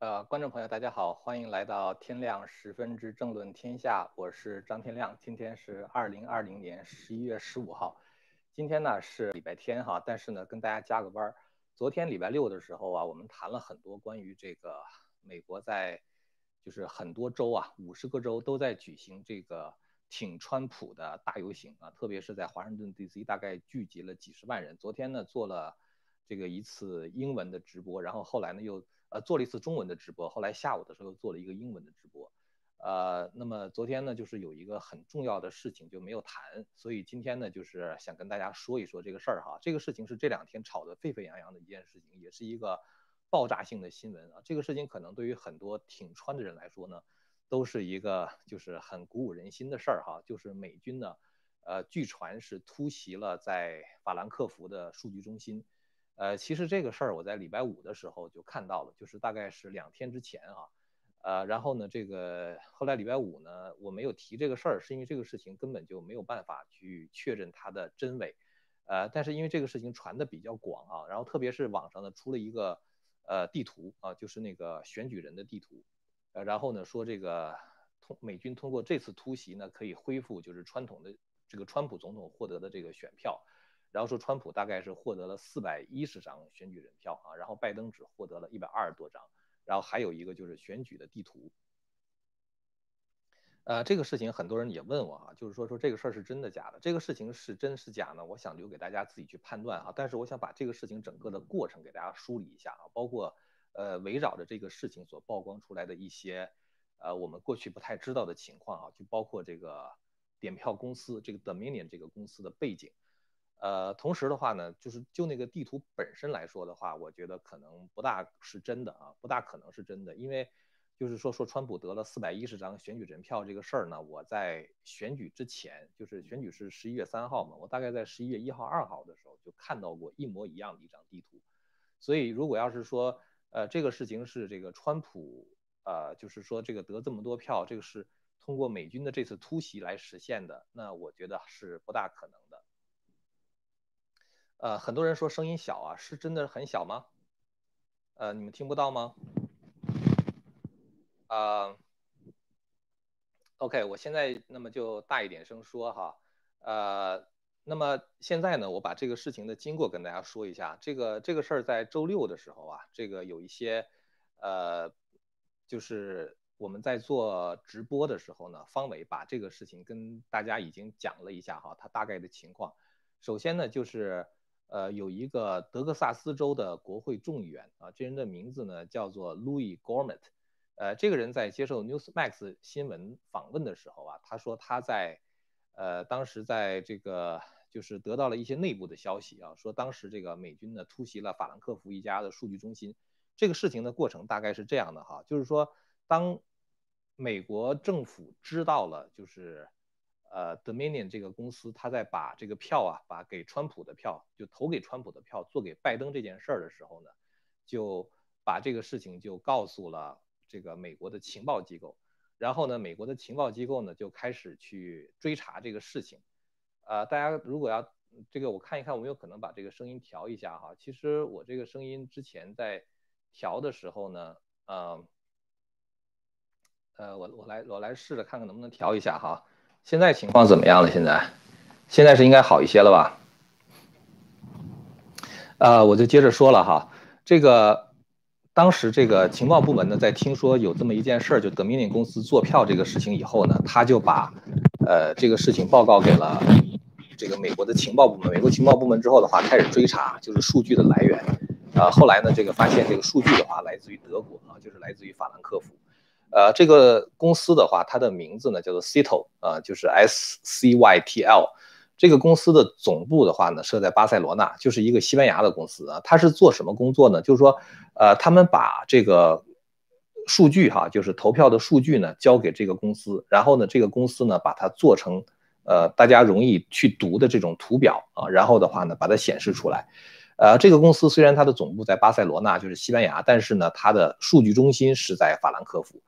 呃，观众朋友，大家好，欢迎来到天亮十分之政论天下，我是张天亮。今天是二零二零年十一月十五号，今天呢是礼拜天哈，但是呢跟大家加个班儿。昨天礼拜六的时候啊，我们谈了很多关于这个美国在就是很多州啊，五十个州都在举行这个挺川普的大游行啊，特别是在华盛顿 D.C. 大概聚集了几十万人。昨天呢做了这个一次英文的直播，然后后来呢又。呃，做了一次中文的直播，后来下午的时候做了一个英文的直播，呃，那么昨天呢，就是有一个很重要的事情就没有谈，所以今天呢，就是想跟大家说一说这个事儿哈。这个事情是这两天吵得沸沸扬扬的一件事情，也是一个爆炸性的新闻啊。这个事情可能对于很多挺川的人来说呢，都是一个就是很鼓舞人心的事儿哈。就是美军呢，呃，据传是突袭了在法兰克福的数据中心。呃，其实这个事儿我在礼拜五的时候就看到了，就是大概是两天之前啊，呃，然后呢，这个后来礼拜五呢，我没有提这个事儿，是因为这个事情根本就没有办法去确认它的真伪，呃，但是因为这个事情传的比较广啊，然后特别是网上呢出了一个呃地图啊，就是那个选举人的地图，呃，然后呢说这个通美军通过这次突袭呢，可以恢复就是传统的这个川普总统获得的这个选票。然后说，川普大概是获得了四百一十张选举人票啊，然后拜登只获得了一百二十多张。然后还有一个就是选举的地图。呃，这个事情很多人也问我啊，就是说说这个事儿是真的假的？这个事情是真是假呢？我想留给大家自己去判断啊。但是我想把这个事情整个的过程给大家梳理一下啊，包括呃围绕着这个事情所曝光出来的一些呃我们过去不太知道的情况啊，就包括这个点票公司这个 Dominion 这个公司的背景。呃，同时的话呢，就是就那个地图本身来说的话，我觉得可能不大是真的啊，不大可能是真的，因为就是说说川普得了四百一十张选举人票这个事儿呢，我在选举之前，就是选举是十一月三号嘛，我大概在十一月一号、二号的时候就看到过一模一样的一张地图，所以如果要是说呃这个事情是这个川普呃就是说这个得这么多票，这个是通过美军的这次突袭来实现的，那我觉得是不大可能。呃，很多人说声音小啊，是真的很小吗？呃，你们听不到吗？啊，OK，我现在那么就大一点声说哈，呃，那么现在呢，我把这个事情的经过跟大家说一下。这个这个事儿在周六的时候啊，这个有一些呃，就是我们在做直播的时候呢，方伟把这个事情跟大家已经讲了一下哈，他大概的情况。首先呢，就是。呃，有一个德克萨斯州的国会众议员啊，这人的名字呢叫做 Louis Gorment，呃，这个人在接受 Newsmax 新闻访问的时候啊，他说他在，呃，当时在这个就是得到了一些内部的消息啊，说当时这个美军呢突袭了法兰克福一家的数据中心，这个事情的过程大概是这样的哈，就是说当美国政府知道了就是。呃，Dominion 这个公司，他在把这个票啊，把给川普的票，就投给川普的票，做给拜登这件事儿的时候呢，就把这个事情就告诉了这个美国的情报机构，然后呢，美国的情报机构呢就开始去追查这个事情。呃，大家如果要这个，我看一看，我们有可能把这个声音调一下哈。其实我这个声音之前在调的时候呢，呃，呃，我我来我来试着看看能不能调一下哈。现在情况怎么样了？现在，现在是应该好一些了吧？呃，我就接着说了哈，这个当时这个情报部门呢，在听说有这么一件事儿，就德明尼公司做票这个事情以后呢，他就把呃这个事情报告给了这个美国的情报部门。美国情报部门之后的话，开始追查就是数据的来源。呃，后来呢，这个发现这个数据的话，来自于德国啊，就是来自于法兰克福。呃，这个公司的话，它的名字呢叫做 Citl 啊，就是 S C Y T L。这个公司的总部的话呢设在巴塞罗那，就是一个西班牙的公司啊。它是做什么工作呢？就是说，呃，他们把这个数据哈，就是投票的数据呢交给这个公司，然后呢，这个公司呢把它做成呃大家容易去读的这种图表啊，然后的话呢把它显示出来。呃，这个公司虽然它的总部在巴塞罗那，就是西班牙，但是呢，它的数据中心是在法兰克福。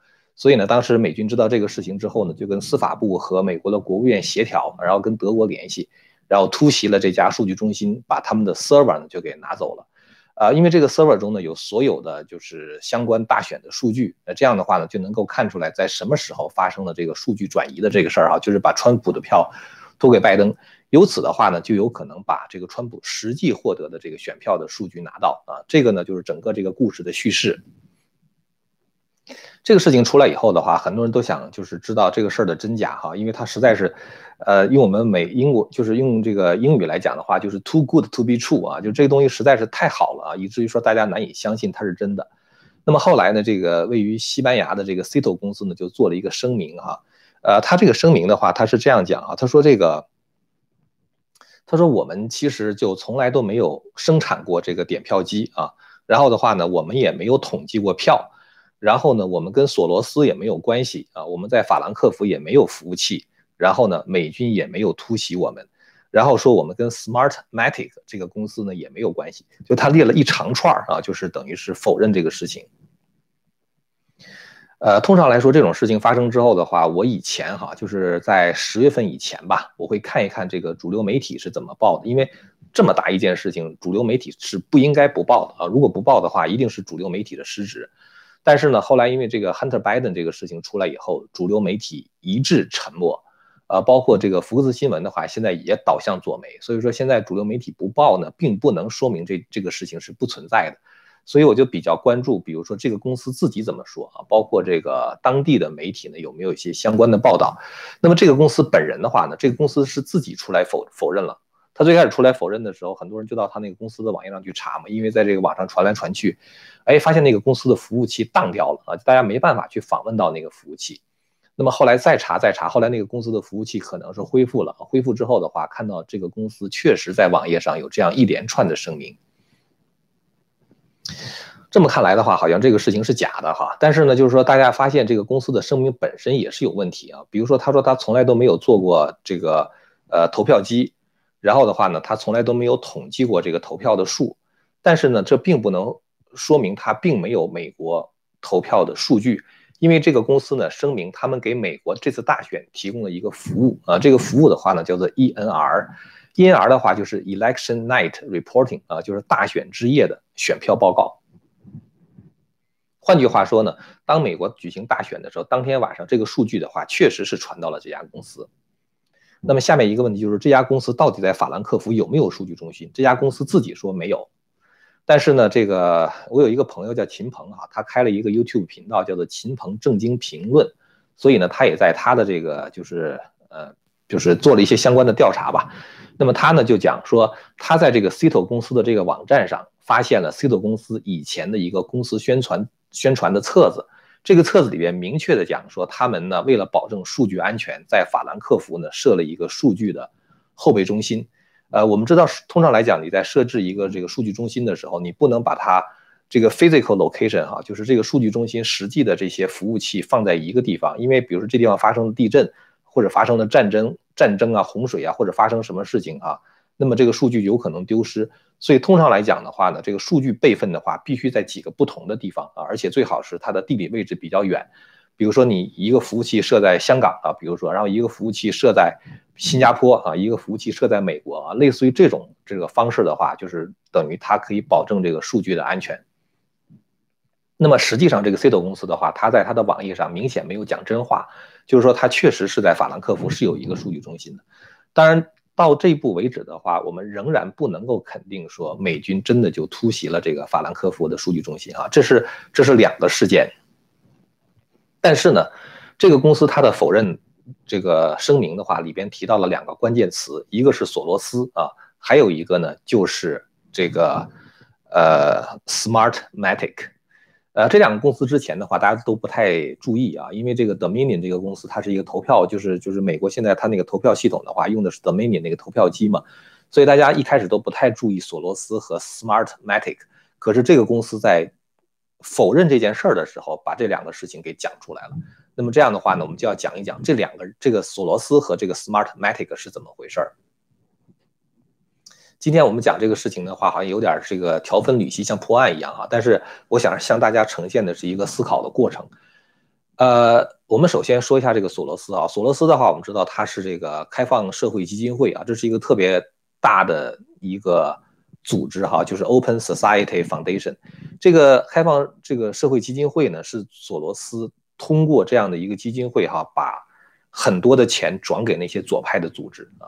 所以呢，当时美军知道这个事情之后呢，就跟司法部和美国的国务院协调，然后跟德国联系，然后突袭了这家数据中心，把他们的 server 呢就给拿走了。呃，因为这个 server 中呢有所有的就是相关大选的数据，那这样的话呢就能够看出来在什么时候发生了这个数据转移的这个事儿哈，就是把川普的票投给拜登，由此的话呢就有可能把这个川普实际获得的这个选票的数据拿到啊，这个呢就是整个这个故事的叙事。这个事情出来以后的话，很多人都想就是知道这个事儿的真假哈，因为它实在是，呃，用我们美英国就是用这个英语来讲的话，就是 too good to be true 啊，就这个东西实在是太好了啊，以至于说大家难以相信它是真的。那么后来呢，这个位于西班牙的这个 Cito 公司呢，就做了一个声明哈，呃，他这个声明的话，他是这样讲啊，他说这个，他说我们其实就从来都没有生产过这个点票机啊，然后的话呢，我们也没有统计过票。然后呢，我们跟索罗斯也没有关系啊，我们在法兰克福也没有服务器。然后呢，美军也没有突袭我们。然后说我们跟 Smartmatic 这个公司呢也没有关系。就他列了一长串啊，就是等于是否认这个事情。呃，通常来说，这种事情发生之后的话，我以前哈就是在十月份以前吧，我会看一看这个主流媒体是怎么报的，因为这么大一件事情，主流媒体是不应该不报的啊。如果不报的话，一定是主流媒体的失职。但是呢，后来因为这个 Hunter Biden 这个事情出来以后，主流媒体一致沉默，呃，包括这个福克斯新闻的话，现在也倒向左媒。所以说现在主流媒体不报呢，并不能说明这这个事情是不存在的。所以我就比较关注，比如说这个公司自己怎么说啊，包括这个当地的媒体呢有没有一些相关的报道。那么这个公司本人的话呢，这个公司是自己出来否否认了。他最开始出来否认的时候，很多人就到他那个公司的网页上去查嘛，因为在这个网上传来传去，哎，发现那个公司的服务器当掉了啊，大家没办法去访问到那个服务器。那么后来再查再查，后来那个公司的服务器可能是恢复了，恢复之后的话，看到这个公司确实在网页上有这样一连串的声明。这么看来的话，好像这个事情是假的哈。但是呢，就是说大家发现这个公司的声明本身也是有问题啊，比如说他说他从来都没有做过这个呃投票机。然后的话呢，他从来都没有统计过这个投票的数，但是呢，这并不能说明他并没有美国投票的数据，因为这个公司呢声明他们给美国这次大选提供了一个服务啊，这个服务的话呢叫做 ENR，ENR 的话就是 Election Night Reporting 啊，就是大选之夜的选票报告。换句话说呢，当美国举行大选的时候，当天晚上这个数据的话确实是传到了这家公司。那么下面一个问题就是这家公司到底在法兰克福有没有数据中心？这家公司自己说没有，但是呢，这个我有一个朋友叫秦鹏啊，他开了一个 YouTube 频道，叫做秦鹏正经评论，所以呢，他也在他的这个就是呃就是做了一些相关的调查吧。那么他呢就讲说，他在这个 Cito 公司的这个网站上发现了 Cito 公司以前的一个公司宣传宣传的册子。这个册子里边明确的讲说，他们呢为了保证数据安全，在法兰克福呢设了一个数据的后备中心。呃，我们知道，通常来讲，你在设置一个这个数据中心的时候，你不能把它这个 physical location 哈，就是这个数据中心实际的这些服务器放在一个地方，因为比如说这地方发生了地震，或者发生了战争、战争啊、洪水啊，或者发生什么事情啊。那么这个数据有可能丢失，所以通常来讲的话呢，这个数据备份的话，必须在几个不同的地方啊，而且最好是它的地理位置比较远。比如说你一个服务器设在香港啊，比如说，然后一个服务器设在新加坡啊，一个服务器设在美国啊，类似于这种这个方式的话，就是等于它可以保证这个数据的安全。那么实际上这个 C 狗公司的话，它在它的网页上明显没有讲真话，就是说它确实是在法兰克福是有一个数据中心的，当然。到这一步为止的话，我们仍然不能够肯定说美军真的就突袭了这个法兰克福的数据中心啊，这是这是两个事件。但是呢，这个公司它的否认这个声明的话，里边提到了两个关键词，一个是索罗斯啊，还有一个呢就是这个呃 Smartmatic。呃，这两个公司之前的话，大家都不太注意啊，因为这个 Dominion 这个公司，它是一个投票，就是就是美国现在它那个投票系统的话，用的是 Dominion 那个投票机嘛，所以大家一开始都不太注意索罗斯和 Smartmatic。可是这个公司在否认这件事儿的时候，把这两个事情给讲出来了。那么这样的话呢，我们就要讲一讲这两个这个索罗斯和这个 Smartmatic 是怎么回事儿。今天我们讲这个事情的话，好像有点这个条分缕析，像破案一样哈。但是我想向大家呈现的是一个思考的过程。呃，我们首先说一下这个索罗斯啊，索罗斯的话，我们知道它是这个开放社会基金会啊，这是一个特别大的一个组织哈，就是 Open Society Foundation，这个开放这个社会基金会呢，是索罗斯通过这样的一个基金会哈，把很多的钱转给那些左派的组织啊。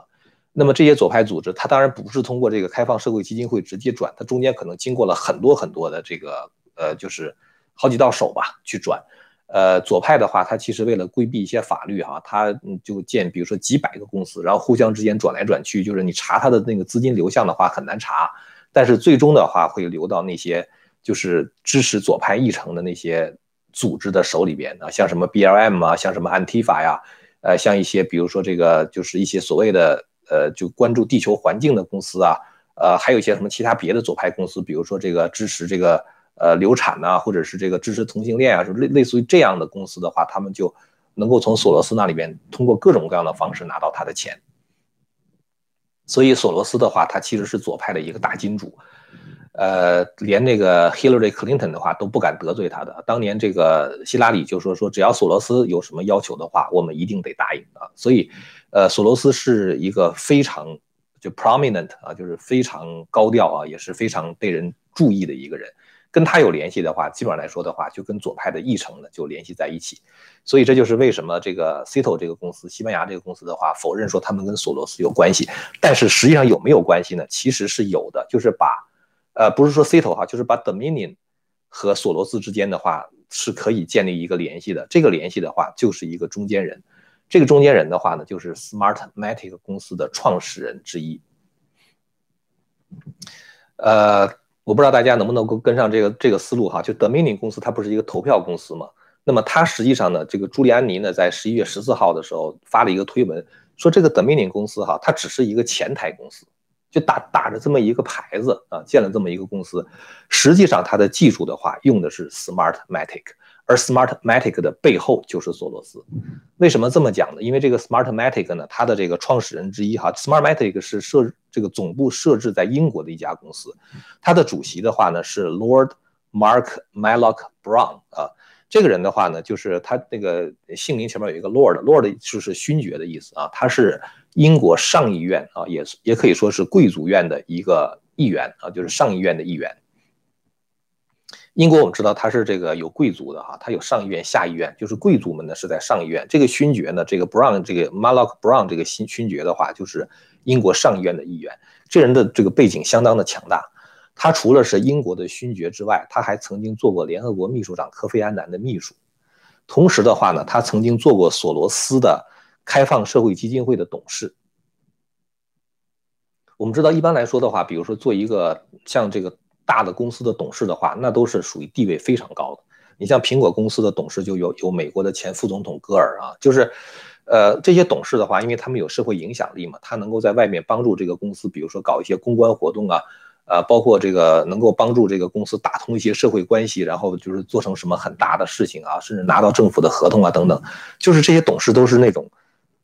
那么这些左派组织，它当然不是通过这个开放社会基金会直接转，它中间可能经过了很多很多的这个呃，就是好几道手吧去转。呃，左派的话，它其实为了规避一些法律哈，它就建，比如说几百个公司，然后互相之间转来转去，就是你查它的那个资金流向的话很难查，但是最终的话会流到那些就是支持左派议程的那些组织的手里边啊，像什么 BLM 啊，像什么安提法呀，呃，像一些比如说这个就是一些所谓的呃就关注地球环境的公司啊，呃，还有一些什么其他别的左派公司，比如说这个支持这个。呃，流产呐，或者是这个支持同性恋啊，就类类似于这样的公司的话，他们就能够从索罗斯那里边通过各种各样的方式拿到他的钱。所以索罗斯的话，他其实是左派的一个大金主，呃，连那个 Hillary Clinton 的话都不敢得罪他的。当年这个希拉里就说说，只要索罗斯有什么要求的话，我们一定得答应啊。所以，呃，索罗斯是一个非常就 prominent 啊，就是非常高调啊，也是非常被人注意的一个人。跟他有联系的话，基本上来说的话，就跟左派的议程呢就联系在一起，所以这就是为什么这个 Cito 这个公司，西班牙这个公司的话，否认说他们跟索罗斯有关系，但是实际上有没有关系呢？其实是有的，就是把，呃，不是说 Cito 哈，就是把 Dominion 和索罗斯之间的话是可以建立一个联系的，这个联系的话就是一个中间人，这个中间人的话呢，就是 Smartmatic 公司的创始人之一，呃。我不知道大家能不能够跟上这个这个思路哈，就 Dominion 公司它不是一个投票公司吗？那么它实际上呢，这个朱利安尼呢在十一月十四号的时候发了一个推文，说这个 Dominion 公司哈，它只是一个前台公司，就打打着这么一个牌子啊，建了这么一个公司，实际上它的技术的话用的是 Smartmatic。而 Smartmatic 的背后就是索罗斯，为什么这么讲呢？因为这个 Smartmatic 呢，它的这个创始人之一哈，Smartmatic 是设这个总部设置在英国的一家公司，它的主席的话呢是 Lord Mark Mallock Brown 啊，这个人的话呢，就是他那个姓名前面有一个 Lord，Lord 就是勋爵的意思啊，他是英国上议院啊，也是也可以说是贵族院的一个议员啊，就是上议院的议员。英国我们知道它是这个有贵族的哈，它有上议院、下议院，就是贵族们呢是在上议院。这个勋爵呢，这个 Brown 这个 Mallock Brown 这个新勋爵的话，就是英国上议院的议员。这人的这个背景相当的强大，他除了是英国的勋爵之外，他还曾经做过联合国秘书长科菲安南的秘书。同时的话呢，他曾经做过索罗斯的开放社会基金会的董事。我们知道，一般来说的话，比如说做一个像这个。大的公司的董事的话，那都是属于地位非常高的。你像苹果公司的董事就有有美国的前副总统戈尔啊，就是，呃，这些董事的话，因为他们有社会影响力嘛，他能够在外面帮助这个公司，比如说搞一些公关活动啊，呃，包括这个能够帮助这个公司打通一些社会关系，然后就是做成什么很大的事情啊，甚至拿到政府的合同啊等等，就是这些董事都是那种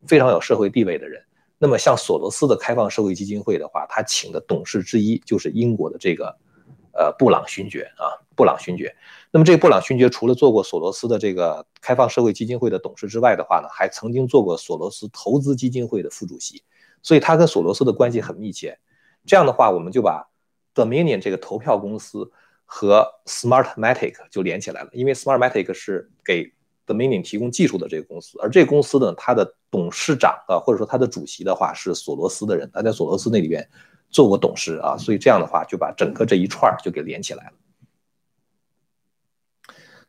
非常有社会地位的人。那么像索罗斯的开放社会基金会的话，他请的董事之一就是英国的这个。呃，布朗勋爵啊，布朗勋爵。那么这个布朗勋爵除了做过索罗斯的这个开放社会基金会的董事之外的话呢，还曾经做过索罗斯投资基金会的副主席，所以他跟索罗斯的关系很密切。这样的话，我们就把 Dominion 这个投票公司和 Smartmatic 就连起来了，因为 Smartmatic 是给 Dominion 提供技术的这个公司，而这个公司呢，它的董事长啊，或者说它的主席的话是索罗斯的人，他在索罗斯那里边。做过董事啊，所以这样的话就把整个这一串就给连起来了。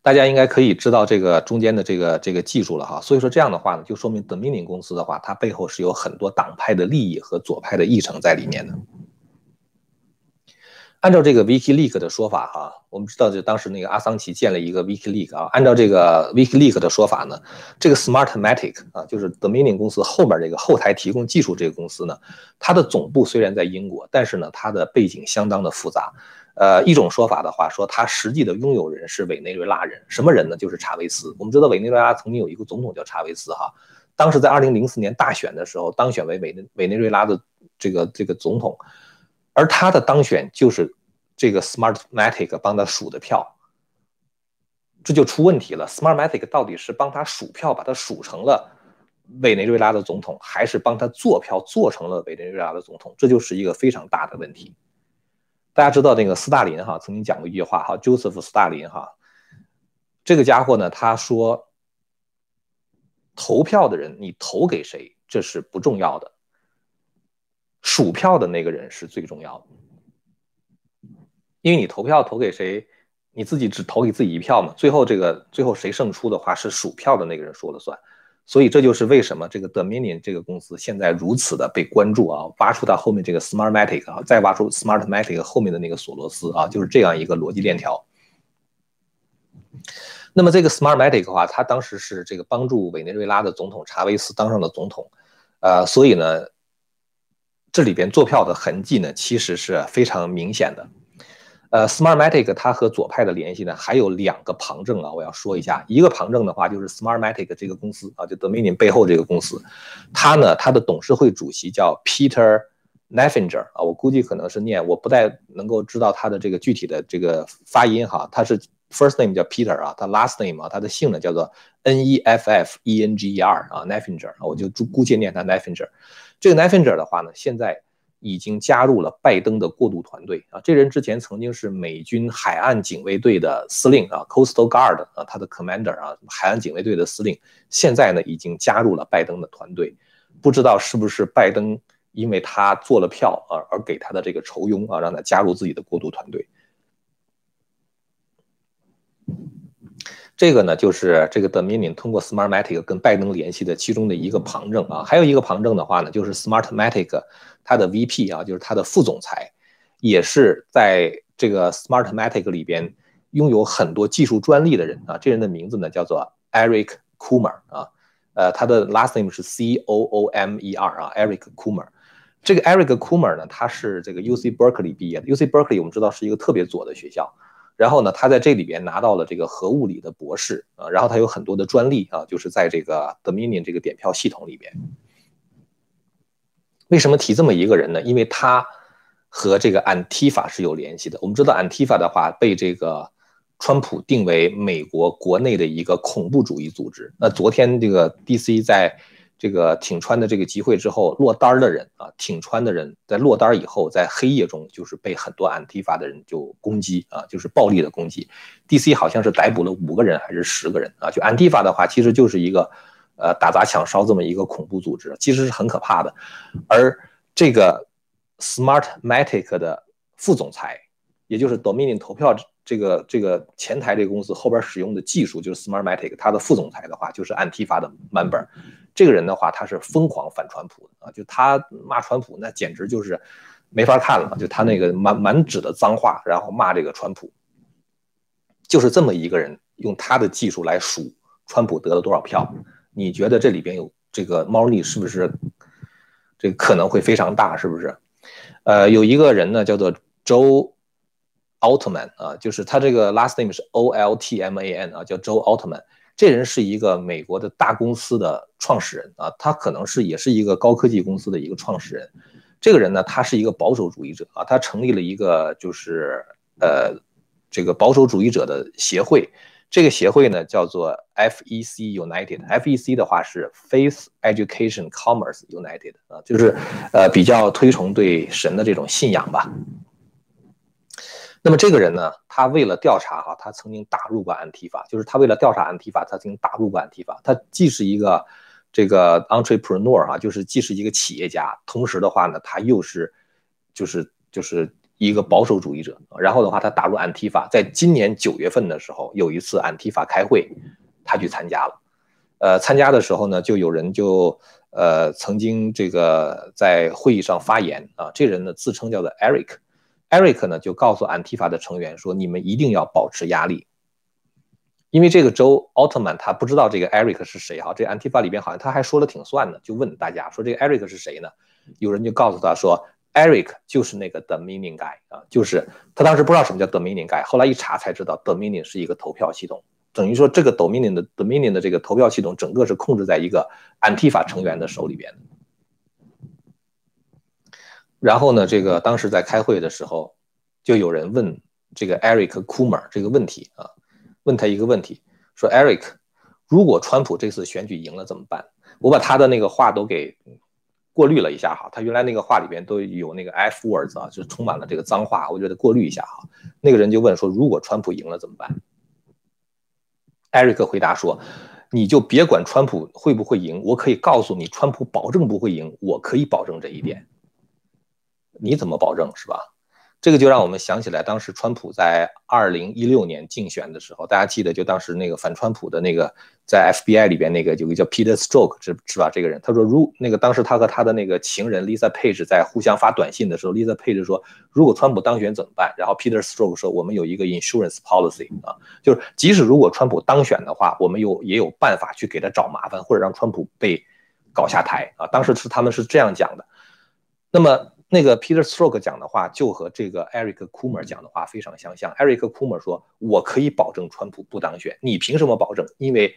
大家应该可以知道这个中间的这个这个技术了哈。所以说这样的话呢，就说明 Dominion 公司的话，它背后是有很多党派的利益和左派的议程在里面的。按照这个 WikiLeaks 的说法，哈，我们知道就当时那个阿桑奇建了一个 WikiLeaks 啊。按照这个 WikiLeaks 的说法呢，这个 Smartmatic 啊，就是 Dominion 公司后面这个后台提供技术这个公司呢，它的总部虽然在英国，但是呢，它的背景相当的复杂。呃，一种说法的话说，它实际的拥有人是委内瑞拉人，什么人呢？就是查韦斯。我们知道委内瑞拉曾经有一个总统叫查韦斯哈，当时在2004年大选的时候当选为委内委内瑞拉的这个这个总统。而他的当选就是这个 Smartmatic 帮他数的票，这就出问题了。Smartmatic 到底是帮他数票，把他数成了委内瑞拉的总统，还是帮他做票做成了委内瑞拉的总统？这就是一个非常大的问题。大家知道那个斯大林哈曾经讲过一句话哈，Joseph 斯大林哈，这个家伙呢，他说，投票的人你投给谁这是不重要的，数票的那个人是最重要的，因为你投票投给谁，你自己只投给自己一票嘛，最后这个最后谁胜出的话是数票的那个人说了算。所以这就是为什么这个 Dominion 这个公司现在如此的被关注啊！挖出它后面这个 Smartmatic 啊，再挖出 Smartmatic 后面的那个索罗斯啊，就是这样一个逻辑链条。那么这个 Smartmatic 的话，它当时是这个帮助委内瑞拉的总统查韦斯当上了总统，呃，所以呢，这里边做票的痕迹呢，其实是非常明显的。呃，Smartmatic 它和左派的联系呢，还有两个旁证啊，我要说一下。一个旁证的话，就是 Smartmatic 这个公司啊，就 Dominion 背后这个公司，它呢，它的董事会主席叫 Peter Neffinger 啊，我估计可能是念，我不太能够知道他的这个具体的这个发音哈。他是 first name 叫 Peter 啊，他 last name 啊，他的姓呢叫做 N-E-F-F-E-N-G-E-R 啊，Neffinger 啊，我就姑且念他 Neffinger。这个 Neffinger 的话呢，现在。已经加入了拜登的过渡团队啊！这人之前曾经是美军海岸警卫队的司令啊，Coastal Guard 啊，他的 Commander 啊，海岸警卫队的司令，现在呢已经加入了拜登的团队，不知道是不是拜登因为他做了票啊而给他的这个酬庸啊，让他加入自己的过渡团队。这个呢，就是这个 Dominion 通过 Smartmatic 跟拜登联系的其中的一个旁证啊，还有一个旁证的话呢，就是 Smartmatic 它的 VP 啊，就是它的副总裁，也是在这个 Smartmatic 里边拥有很多技术专利的人啊。这人的名字呢叫做 Eric Coomer 啊，呃，他的 last name 是 C O O M E R 啊，Eric Coomer。这个 Eric Coomer 呢，他是这个 UC Berkeley 毕业的，UC Berkeley 我们知道是一个特别左的学校。然后呢，他在这里边拿到了这个核物理的博士啊，然后他有很多的专利啊，就是在这个 Dominion 这个点票系统里边。为什么提这么一个人呢？因为他和这个 Antifa 是有联系的。我们知道 Antifa 的话被这个川普定为美国国内的一个恐怖主义组织。那昨天这个 DC 在。这个挺川的这个集会之后落单的人啊，挺川的人在落单以后，在黑夜中就是被很多安提法的人就攻击啊，就是暴力的攻击。D.C. 好像是逮捕了五个人还是十个人啊？就安提法的话，其实就是一个呃打砸抢烧这么一个恐怖组织，其实是很可怕的。而这个 Smartmatic 的副总裁，也就是 Dominion 投票这个这个前台这个公司后边使用的技术，就是 Smartmatic，他的副总裁的话就是安提法的 member。这个人的话，他是疯狂反川普的啊，就他骂川普，那简直就是没法看了。就他那个满满纸的脏话，然后骂这个川普，就是这么一个人，用他的技术来数川普得了多少票。你觉得这里边有这个猫腻是不是？这个可能会非常大，是不是？呃，有一个人呢，叫做 Joe Altman 啊，就是他这个 last name 是 O L T M A N 啊，叫 Joe Altman。这人是一个美国的大公司的创始人啊，他可能是也是一个高科技公司的一个创始人。这个人呢，他是一个保守主义者啊，他成立了一个就是呃这个保守主义者的协会。这个协会呢叫做 FEC United，FEC 的话是 Faith Education Commerce United 啊，就是呃比较推崇对神的这种信仰吧。那么这个人呢，他为了调查哈，他曾经打入过安提法，就是他为了调查安提法，他曾经打入过安提法。他既是一个这个 entrepreneur 哈，就是既是一个企业家，同时的话呢，他又是就是就是一个保守主义者。然后的话，他打入安提法，在今年九月份的时候，有一次安提法开会，他去参加了。呃，参加的时候呢，就有人就呃曾经这个在会议上发言啊，这人呢自称叫做 Eric。Eric 呢就告诉 Antifa 的成员说：“你们一定要保持压力，因为这个州奥特曼他不知道这个 Eric 是谁哈。这 Antifa 里边好像他还说了挺算的，就问大家说这个 Eric 是谁呢？有人就告诉他说，Eric 就是那个 Dominion guy 啊，就是他当时不知道什么叫 Dominion guy，后来一查才知道 Dominion 是一个投票系统，等于说这个 Dominion 的 Dominion 的这个投票系统整个是控制在一个 Antifa 成员的手里边的。”然后呢，这个当时在开会的时候，就有人问这个 Eric Coomer 这个问题啊，问他一个问题，说 Eric，如果川普这次选举赢了怎么办？我把他的那个话都给过滤了一下哈，他原来那个话里边都有那个 F words 啊，就充满了这个脏话，我觉得过滤一下哈。那个人就问说，如果川普赢了怎么办？艾瑞克回答说，你就别管川普会不会赢，我可以告诉你，川普保证不会赢，我可以保证这一点。你怎么保证是吧？这个就让我们想起来，当时川普在二零一六年竞选的时候，大家记得就当时那个反川普的那个在 FBI 里边那个有个叫 Peter Stroke 是是吧？这个人他说，如那个当时他和他的那个情人 Lisa Page 在互相发短信的时候，Lisa Page 说，如果川普当选怎么办？然后 Peter Stroke 说，我们有一个 insurance policy 啊，就是即使如果川普当选的话，我们有也有办法去给他找麻烦，或者让川普被搞下台啊。当时是他们是这样讲的。那么。那个 Peter Stroke 讲的话就和这个 Eric Coomer 讲的话非常相像。Eric Coomer 说：“我可以保证川普不当选，你凭什么保证？因为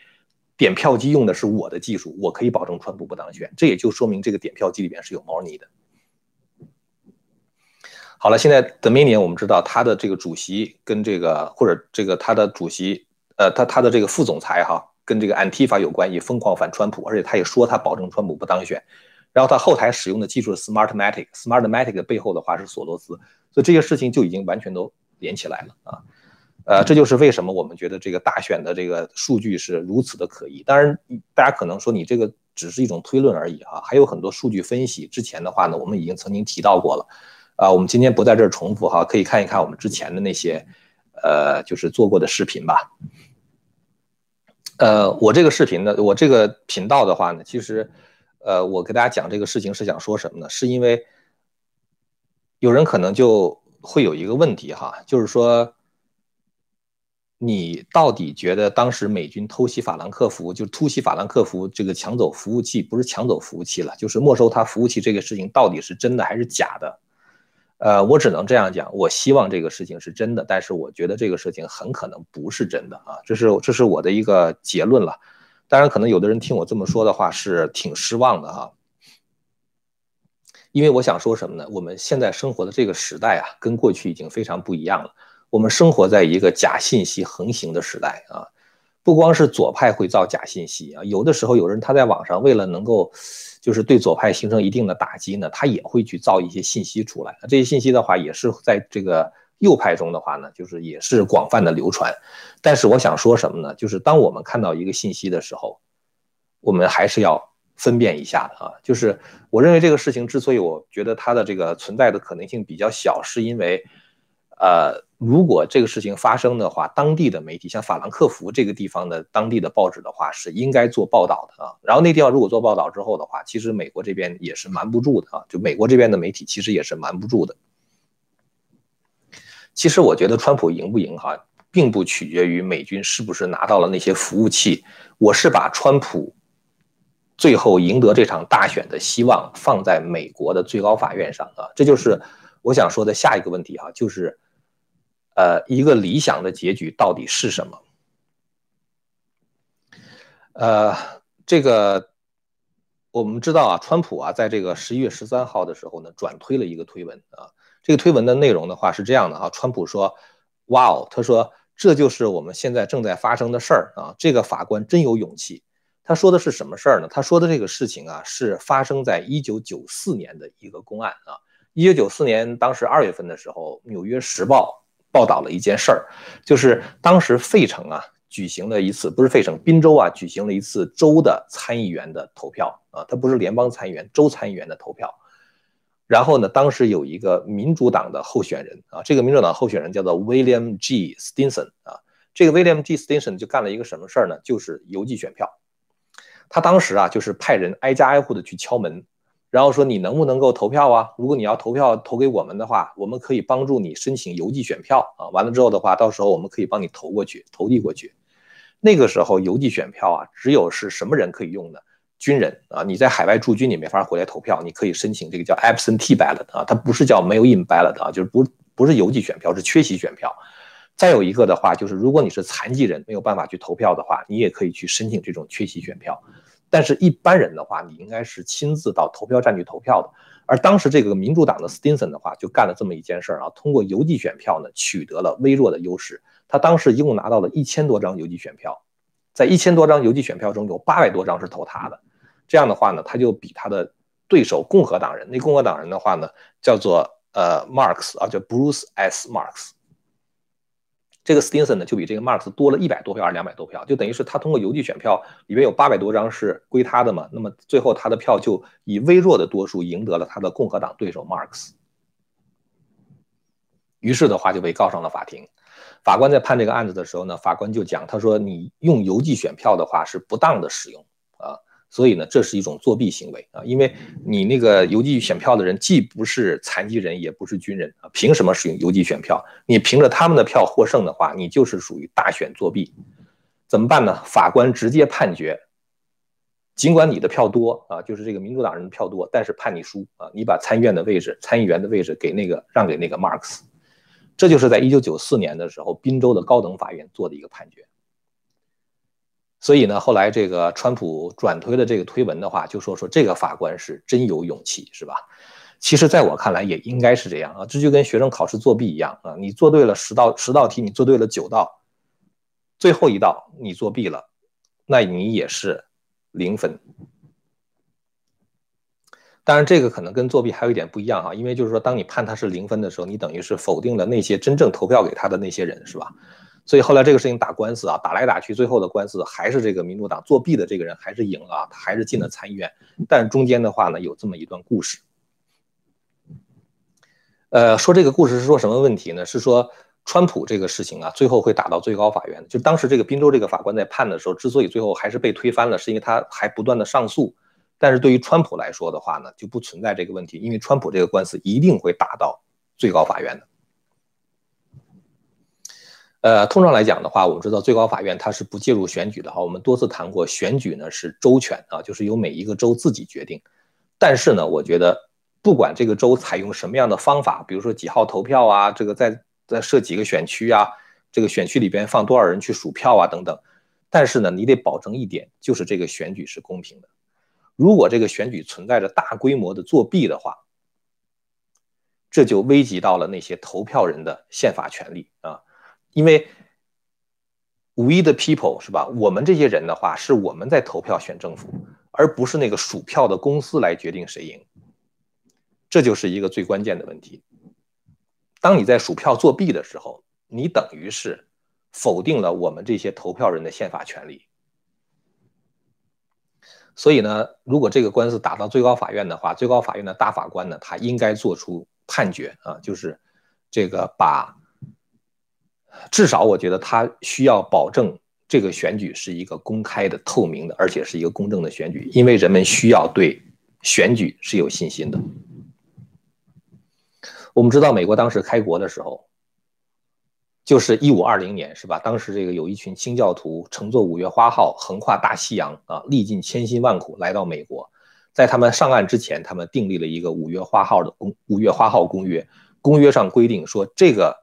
点票机用的是我的技术，我可以保证川普不当选。这也就说明这个点票机里边是有猫腻的。”好了，现在 Dominion 我们知道他的这个主席跟这个或者这个他的主席，呃，他他的这个副总裁哈，跟这个 Antifa 有关系，疯狂反川普，而且他也说他保证川普不当选。然后他后台使用的技术是 Smartmatic，Smartmatic 的背后的话是索罗斯，所以这些事情就已经完全都连起来了啊，呃，这就是为什么我们觉得这个大选的这个数据是如此的可疑。当然，大家可能说你这个只是一种推论而已啊，还有很多数据分析。之前的话呢，我们已经曾经提到过了，啊，我们今天不在这儿重复哈，可以看一看我们之前的那些，呃，就是做过的视频吧。呃，我这个视频呢，我这个频道的话呢，其实。呃，我给大家讲这个事情是想说什么呢？是因为有人可能就会有一个问题哈，就是说，你到底觉得当时美军偷袭法兰克福，就突袭法兰克福这个抢走服务器，不是抢走服务器了，就是没收他服务器这个事情到底是真的还是假的？呃，我只能这样讲，我希望这个事情是真的，但是我觉得这个事情很可能不是真的啊，这是这是我的一个结论了。当然，可能有的人听我这么说的话是挺失望的哈，因为我想说什么呢？我们现在生活的这个时代啊，跟过去已经非常不一样了。我们生活在一个假信息横行的时代啊，不光是左派会造假信息啊，有的时候有人他在网上为了能够，就是对左派形成一定的打击呢，他也会去造一些信息出来。这些信息的话，也是在这个。右派中的话呢，就是也是广泛的流传，但是我想说什么呢？就是当我们看到一个信息的时候，我们还是要分辨一下的啊。就是我认为这个事情之所以我觉得它的这个存在的可能性比较小，是因为，呃，如果这个事情发生的话，当地的媒体像法兰克福这个地方的当地的报纸的话是应该做报道的啊。然后那地方如果做报道之后的话，其实美国这边也是瞒不住的啊。就美国这边的媒体其实也是瞒不住的。其实我觉得川普赢不赢哈，并不取决于美军是不是拿到了那些服务器。我是把川普最后赢得这场大选的希望放在美国的最高法院上啊，这就是我想说的下一个问题哈，就是呃一个理想的结局到底是什么？呃，这个我们知道啊，川普啊，在这个十一月十三号的时候呢，转推了一个推文啊。这个推文的内容的话是这样的啊，川普说：“哇哦，他说这就是我们现在正在发生的事儿啊，这个法官真有勇气。”他说的是什么事儿呢？他说的这个事情啊，是发生在一九九四年的一个公案啊。一九九四年当时二月份的时候，《纽约时报》报道了一件事儿，就是当时费城啊举行了一次，不是费城，宾州啊举行了一次州的参议员的投票啊，他不是联邦参议员，州参议员的投票。然后呢，当时有一个民主党的候选人啊，这个民主党候选人叫做 William G. Stinson 啊，这个 William G. Stinson 就干了一个什么事儿呢？就是邮寄选票。他当时啊，就是派人挨家挨户的去敲门，然后说你能不能够投票啊？如果你要投票投给我们的话，我们可以帮助你申请邮寄选票啊。完了之后的话，到时候我们可以帮你投过去，投递过去。那个时候邮寄选票啊，只有是什么人可以用的？军人啊，你在海外驻军，你没法回来投票，你可以申请这个叫 absentee ballot 啊，它不是叫 mail-in ballot 啊，就是不不是邮寄选票，是缺席选票。再有一个的话，就是如果你是残疾人，没有办法去投票的话，你也可以去申请这种缺席选票。但是一般人的话，你应该是亲自到投票站去投票的。而当时这个民主党的 Stinson 的话，就干了这么一件事儿啊，通过邮寄选票呢，取得了微弱的优势。他当时一共拿到了一千多张邮寄选票，在一千多张邮寄选票中有八百多张是投他的。这样的话呢，他就比他的对手共和党人。那共和党人的话呢，叫做呃 Marks 啊，叫 Bruce S. Marks。这个 Stinson 呢，就比这个 Marks 多了一百多票，还是两百多票，就等于是他通过邮寄选票里边有八百多张是归他的嘛。那么最后他的票就以微弱的多数赢得了他的共和党对手 Marks。于是的话就被告上了法庭。法官在判这个案子的时候呢，法官就讲，他说你用邮寄选票的话是不当的使用，所以呢这是一种作弊行为啊，因为你那个邮寄选票的人既不是残疾人，也不是军人啊，凭什么使用邮寄选票？你凭着他们的票获胜的话，你就是属于大选作弊，怎么办呢？法官直接判决，尽管你的票多啊，就是这个民主党人的票多，但是判你输啊，你把参议院的位置、参议员的位置给那个让给那个 Marx。这就是在一九九四年的时候，宾州的高等法院做的一个判决。所以呢，后来这个川普转推的这个推文的话，就说说这个法官是真有勇气，是吧？其实，在我看来，也应该是这样啊。这就跟学生考试作弊一样啊，你做对了十道十道题，你做对了九道，最后一道你作弊了，那你也是零分。当然，这个可能跟作弊还有一点不一样哈，因为就是说，当你判他是零分的时候，你等于是否定了那些真正投票给他的那些人，是吧？所以后来这个事情打官司啊，打来打去，最后的官司还是这个民主党作弊的这个人还是赢了，他还是进了参议院。但中间的话呢，有这么一段故事。呃，说这个故事是说什么问题呢？是说川普这个事情啊，最后会打到最高法院。就当时这个宾州这个法官在判的时候，之所以最后还是被推翻了，是因为他还不断的上诉。但是对于川普来说的话呢，就不存在这个问题，因为川普这个官司一定会打到最高法院的。呃，通常来讲的话，我们知道最高法院它是不介入选举的哈。我们多次谈过，选举呢是州权啊，就是由每一个州自己决定。但是呢，我觉得不管这个州采用什么样的方法，比如说几号投票啊，这个再再设几个选区啊，这个选区里边放多少人去数票啊等等。但是呢，你得保证一点，就是这个选举是公平的。如果这个选举存在着大规模的作弊的话，这就危及到了那些投票人的宪法权利啊！因为 we the people 是吧？我们这些人的话，是我们在投票选政府，而不是那个数票的公司来决定谁赢。这就是一个最关键的问题。当你在数票作弊的时候，你等于是否定了我们这些投票人的宪法权利。所以呢，如果这个官司打到最高法院的话，最高法院的大法官呢，他应该做出判决啊，就是这个把，至少我觉得他需要保证这个选举是一个公开的、透明的，而且是一个公正的选举，因为人们需要对选举是有信心的。我们知道，美国当时开国的时候。就是一五二零年，是吧？当时这个有一群清教徒乘坐五月花号横跨大西洋啊，历尽千辛万苦来到美国。在他们上岸之前，他们订立了一个五月花号的公五月花号公约。公约上规定说，这个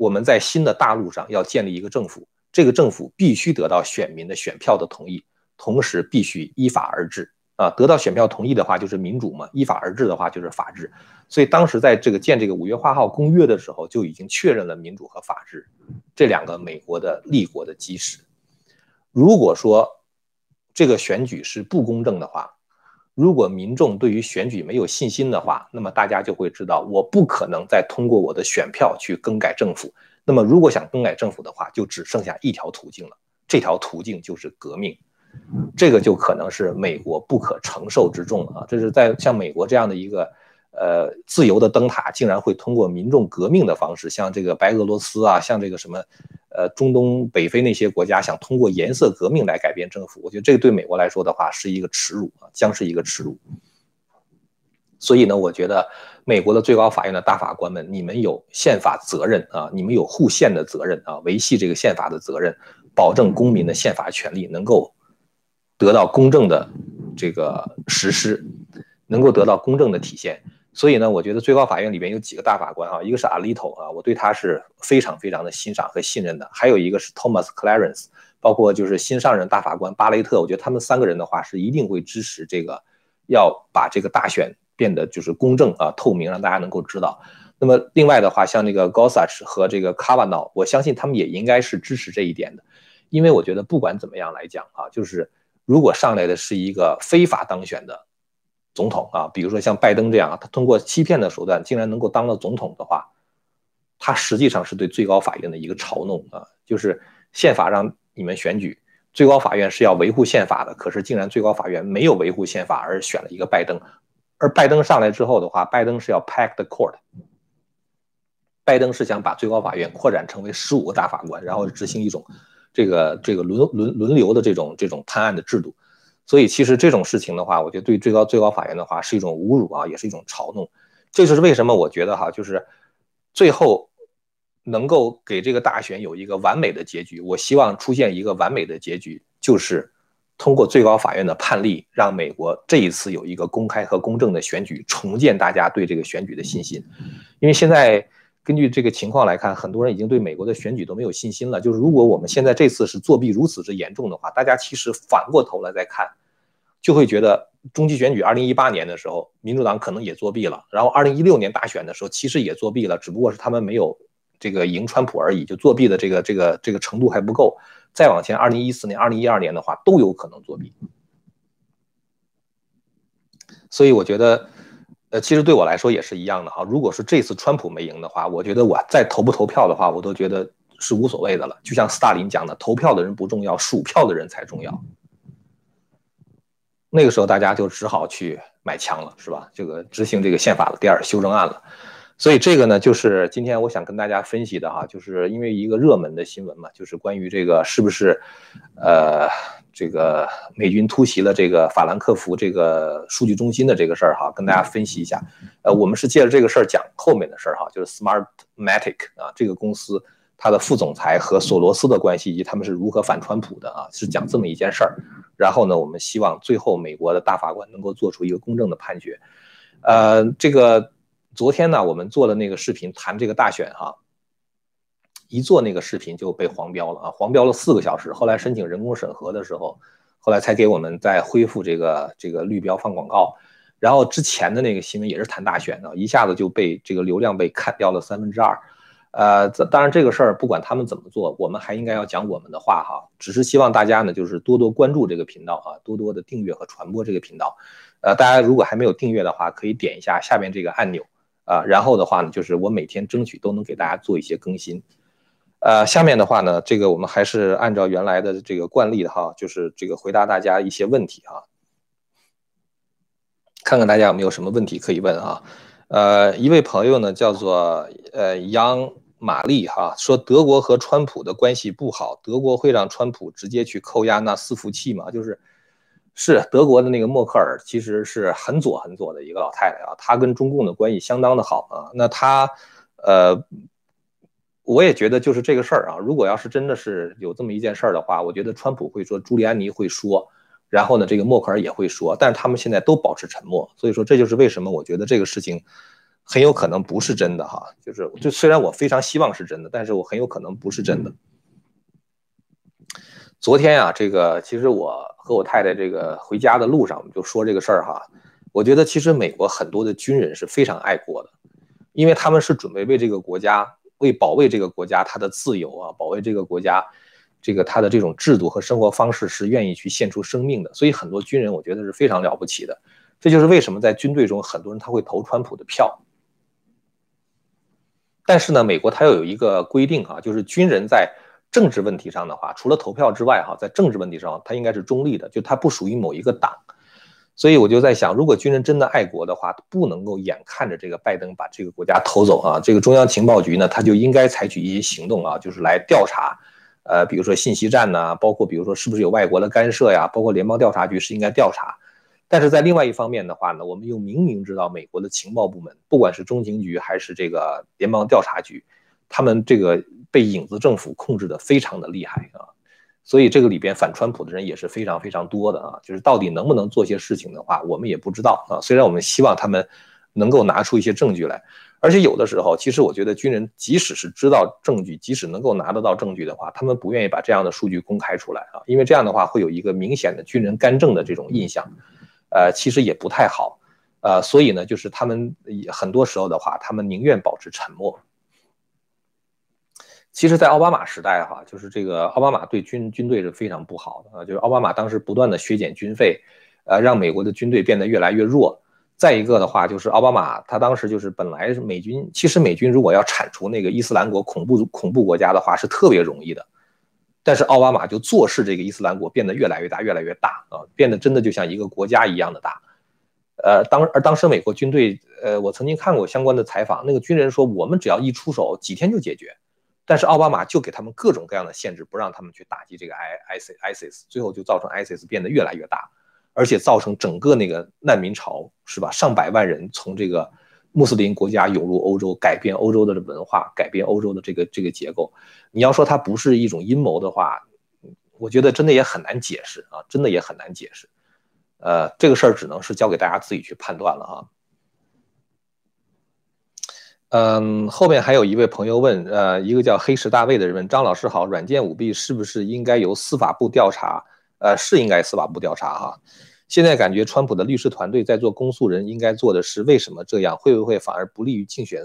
我们在新的大陆上要建立一个政府，这个政府必须得到选民的选票的同意，同时必须依法而治。啊，得到选票同意的话就是民主嘛，依法而治的话就是法治。所以当时在这个建这个五月花号公约的时候，就已经确认了民主和法治这两个美国的立国的基石。如果说这个选举是不公正的话，如果民众对于选举没有信心的话，那么大家就会知道，我不可能再通过我的选票去更改政府。那么如果想更改政府的话，就只剩下一条途径了，这条途径就是革命。这个就可能是美国不可承受之重了啊！这是在像美国这样的一个呃自由的灯塔，竟然会通过民众革命的方式，像这个白俄罗斯啊，像这个什么呃中东北非那些国家，想通过颜色革命来改变政府，我觉得这个对美国来说的话是一个耻辱啊，将是一个耻辱。所以呢，我觉得美国的最高法院的大法官们，你们有宪法责任啊，你们有护宪的责任啊，维系这个宪法的责任，保证公民的宪法权利能够。得到公正的这个实施，能够得到公正的体现。所以呢，我觉得最高法院里边有几个大法官啊，一个是 Alito 啊，我对他是非常非常的欣赏和信任的。还有一个是 Thomas Clarence，包括就是新上任大法官巴雷特，我觉得他们三个人的话是一定会支持这个，要把这个大选变得就是公正啊、透明，让大家能够知道。那么另外的话，像那个 Gorsuch 和这个 Kavanaugh，我相信他们也应该是支持这一点的，因为我觉得不管怎么样来讲啊，就是。如果上来的是一个非法当选的总统啊，比如说像拜登这样，他通过欺骗的手段竟然能够当了总统的话，他实际上是对最高法院的一个嘲弄啊！就是宪法让你们选举，最高法院是要维护宪法的，可是竟然最高法院没有维护宪法而选了一个拜登，而拜登上来之后的话，拜登是要 pack the court，拜登是想把最高法院扩展成为十五个大法官，然后执行一种这个这个轮轮轮流的这种这种判案的制度。所以其实这种事情的话，我觉得对最高最高法院的话是一种侮辱啊，也是一种嘲弄。这就是为什么我觉得哈，就是最后能够给这个大选有一个完美的结局。我希望出现一个完美的结局，就是通过最高法院的判例，让美国这一次有一个公开和公正的选举，重建大家对这个选举的信心。因为现在根据这个情况来看，很多人已经对美国的选举都没有信心了。就是如果我们现在这次是作弊如此之严重的话，大家其实反过头来再看。就会觉得中期选举二零一八年的时候，民主党可能也作弊了，然后二零一六年大选的时候，其实也作弊了，只不过是他们没有这个赢川普而已，就作弊的这个这个这个程度还不够。再往前，二零一四年、二零一二年的话，都有可能作弊。所以我觉得，呃，其实对我来说也是一样的哈。如果是这次川普没赢的话，我觉得我再投不投票的话，我都觉得是无所谓的了。就像斯大林讲的，投票的人不重要，数票的人才重要。那个时候大家就只好去买枪了，是吧？这个执行这个宪法的第二修正案了，所以这个呢，就是今天我想跟大家分析的哈，就是因为一个热门的新闻嘛，就是关于这个是不是，呃，这个美军突袭了这个法兰克福这个数据中心的这个事儿哈，跟大家分析一下。呃，我们是借着这个事儿讲后面的事儿哈，就是 Smartmatic 啊这个公司。他的副总裁和索罗斯的关系以及他们是如何反川普的啊？是讲这么一件事儿。然后呢，我们希望最后美国的大法官能够做出一个公正的判决。呃，这个昨天呢，我们做了那个视频谈这个大选哈，一做那个视频就被黄标了啊，黄标了四个小时。后来申请人工审核的时候，后来才给我们再恢复这个这个绿标放广告。然后之前的那个新闻也是谈大选的，一下子就被这个流量被砍掉了三分之二。呃，当然这个事儿不管他们怎么做，我们还应该要讲我们的话哈。只是希望大家呢，就是多多关注这个频道啊，多多的订阅和传播这个频道。呃，大家如果还没有订阅的话，可以点一下下面这个按钮啊。然后的话呢，就是我每天争取都能给大家做一些更新。呃，下面的话呢，这个我们还是按照原来的这个惯例的哈，就是这个回答大家一些问题哈。看看大家有没有什么问题可以问哈。呃，一位朋友呢叫做呃杨。玛丽哈说德国和川普的关系不好，德国会让川普直接去扣押那四服器吗？就是是德国的那个默克尔，其实是很左很左的一个老太太啊，她跟中共的关系相当的好啊。那她呃，我也觉得就是这个事儿啊，如果要是真的是有这么一件事儿的话，我觉得川普会说，朱利安尼会说，然后呢，这个默克尔也会说，但是他们现在都保持沉默，所以说这就是为什么我觉得这个事情。很有可能不是真的哈，就是就虽然我非常希望是真的，但是我很有可能不是真的。昨天啊，这个其实我和我太太这个回家的路上，我们就说这个事儿哈。我觉得其实美国很多的军人是非常爱国的，因为他们是准备为这个国家，为保卫这个国家它的自由啊，保卫这个国家这个他的这种制度和生活方式是愿意去献出生命的。所以很多军人我觉得是非常了不起的。这就是为什么在军队中很多人他会投川普的票。但是呢，美国它要有一个规定啊，就是军人在政治问题上的话，除了投票之外哈，在政治问题上他应该是中立的，就他不属于某一个党。所以我就在想，如果军人真的爱国的话，不能够眼看着这个拜登把这个国家偷走啊，这个中央情报局呢，他就应该采取一些行动啊，就是来调查，呃，比如说信息战呐，包括比如说是不是有外国的干涉呀，包括联邦调查局是应该调查。但是在另外一方面的话呢，我们又明明知道美国的情报部门，不管是中情局还是这个联邦调查局，他们这个被影子政府控制的非常的厉害啊，所以这个里边反川普的人也是非常非常多的啊，就是到底能不能做些事情的话，我们也不知道啊。虽然我们希望他们能够拿出一些证据来，而且有的时候，其实我觉得军人即使是知道证据，即使能够拿得到证据的话，他们不愿意把这样的数据公开出来啊，因为这样的话会有一个明显的军人干政的这种印象。呃，其实也不太好，呃，所以呢，就是他们很多时候的话，他们宁愿保持沉默。其实，在奥巴马时代哈，就是这个奥巴马对军军队是非常不好的啊，就是奥巴马当时不断的削减军费，呃，让美国的军队变得越来越弱，再一个的话，就是奥巴马他当时就是本来是美军，其实美军如果要铲除那个伊斯兰国恐怖恐怖国家的话是特别容易的，但是奥巴马就坐视这个伊斯兰国变得越来越大，越来越大啊，变得真的就像一个国家一样的大。呃，当而当时美国军队，呃，我曾经看过相关的采访，那个军人说，我们只要一出手，几天就解决。但是奥巴马就给他们各种各样的限制，不让他们去打击这个 I ISIS，最后就造成 ISIS 变得越来越大。而且造成整个那个难民潮，是吧？上百万人从这个穆斯林国家涌入欧洲，改变欧洲的文化，改变欧洲的这个这个结构。你要说它不是一种阴谋的话，我觉得真的也很难解释啊，真的也很难解释。呃，这个事儿只能是交给大家自己去判断了哈。嗯，后面还有一位朋友问，呃，一个叫黑石大卫的人问张老师好，软件舞弊是不是应该由司法部调查？呃，是应该司法部调查哈。现在感觉川普的律师团队在做公诉人应该做的事，为什么这样？会不会反而不利于竞选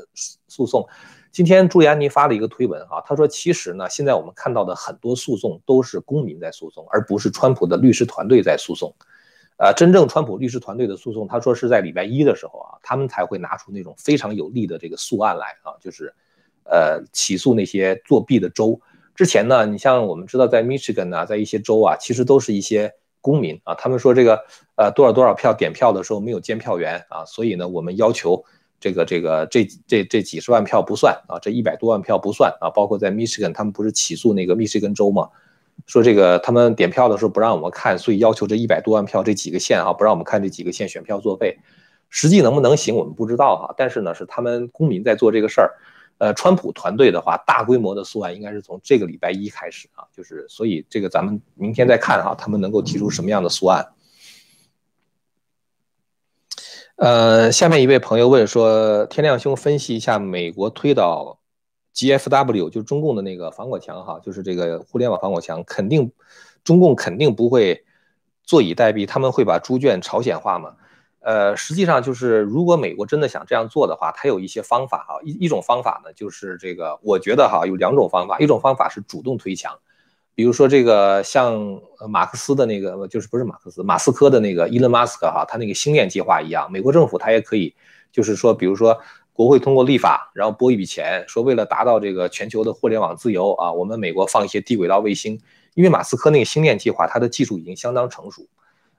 诉讼？今天朱利安尼发了一个推文哈，他说其实呢，现在我们看到的很多诉讼都是公民在诉讼，而不是川普的律师团队在诉讼。呃，真正川普律师团队的诉讼，他说是在礼拜一的时候啊，他们才会拿出那种非常有力的这个诉案来啊，就是呃起诉那些作弊的州。之前呢，你像我们知道，在 Michigan 啊，在一些州啊，其实都是一些公民啊，他们说这个呃多少多少票点票的时候没有监票员啊，所以呢，我们要求这个这个这这这几十万票不算啊，这一百多万票不算啊，包括在 Michigan，他们不是起诉那个密歇根州吗？说这个他们点票的时候不让我们看，所以要求这一百多万票这几个县啊，不让我们看这几个县选票作废，实际能不能行我们不知道哈，但是呢，是他们公民在做这个事儿。呃，川普团队的话，大规模的诉案应该是从这个礼拜一开始啊，就是所以这个咱们明天再看哈，他们能够提出什么样的诉案。呃，下面一位朋友问说，天亮兄分析一下美国推倒 GFW，就中共的那个防火墙哈，就是这个互联网防火墙，肯定中共肯定不会坐以待毙，他们会把猪圈朝鲜化吗？呃，实际上就是，如果美国真的想这样做的话，它有一些方法哈。一一种方法呢，就是这个，我觉得哈有两种方法，一种方法是主动推墙，比如说这个像马克思的那个，就是不是马克思，马斯克的那个伊隆马斯克哈，他那个星链计划一样，美国政府他也可以，就是说，比如说国会通过立法，然后拨一笔钱，说为了达到这个全球的互联网自由啊，我们美国放一些低轨道卫星，因为马斯克那个星链计划，它的技术已经相当成熟。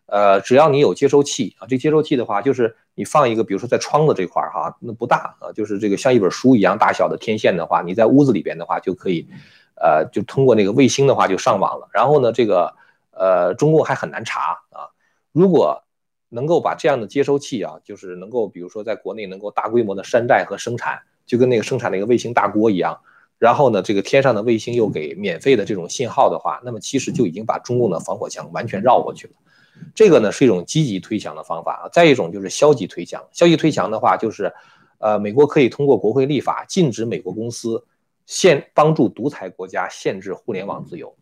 呃，只要你有接收器啊，这接收器的话，就是你放一个，比如说在窗子这块儿哈，那不大啊，就是这个像一本书一样大小的天线的话，你在屋子里边的话就可以，呃，就通过那个卫星的话就上网了。然后呢，这个呃，中共还很难查啊。如果能够把这样的接收器啊，就是能够比如说在国内能够大规模的山寨和生产，就跟那个生产那个卫星大锅一样，然后呢，这个天上的卫星又给免费的这种信号的话，那么其实就已经把中共的防火墙完全绕过去了。这个呢是一种积极推墙的方法啊，再一种就是消极推墙。消极推墙的话，就是，呃，美国可以通过国会立法禁止美国公司限帮助独裁国家限制互联网自由。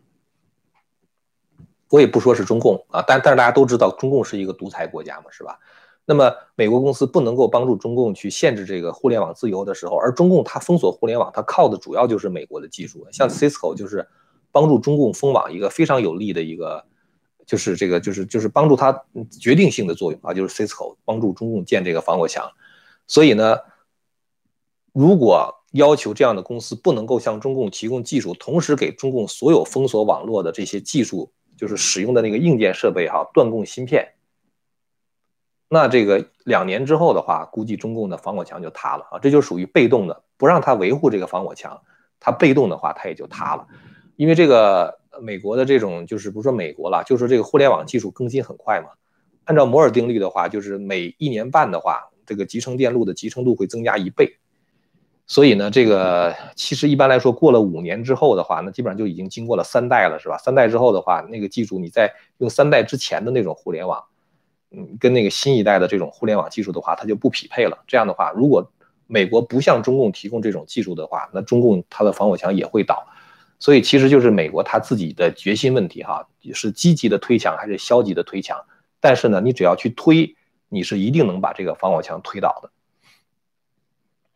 我也不说是中共啊，但但是大家都知道中共是一个独裁国家嘛，是吧？那么美国公司不能够帮助中共去限制这个互联网自由的时候，而中共它封锁互联网，它靠的主要就是美国的技术，像 Cisco 就是帮助中共封网一个非常有利的一个。就是这个，就是就是帮助他决定性的作用啊，就是 Cisco 帮助中共建这个防火墙。所以呢，如果要求这样的公司不能够向中共提供技术，同时给中共所有封锁网络的这些技术，就是使用的那个硬件设备哈，断供芯片，那这个两年之后的话，估计中共的防火墙就塌了啊，这就属于被动的，不让他维护这个防火墙，他被动的话，他也就塌了，因为这个。美国的这种就是不说美国了，就说这个互联网技术更新很快嘛。按照摩尔定律的话，就是每一年半的话，这个集成电路的集成度会增加一倍。所以呢，这个其实一般来说，过了五年之后的话，那基本上就已经经过了三代了，是吧？三代之后的话，那个技术你在用三代之前的那种互联网，嗯，跟那个新一代的这种互联网技术的话，它就不匹配了。这样的话，如果美国不向中共提供这种技术的话，那中共它的防火墙也会倒。所以其实就是美国他自己的决心问题哈，是积极的推墙还是消极的推墙？但是呢，你只要去推，你是一定能把这个防火墙推倒的。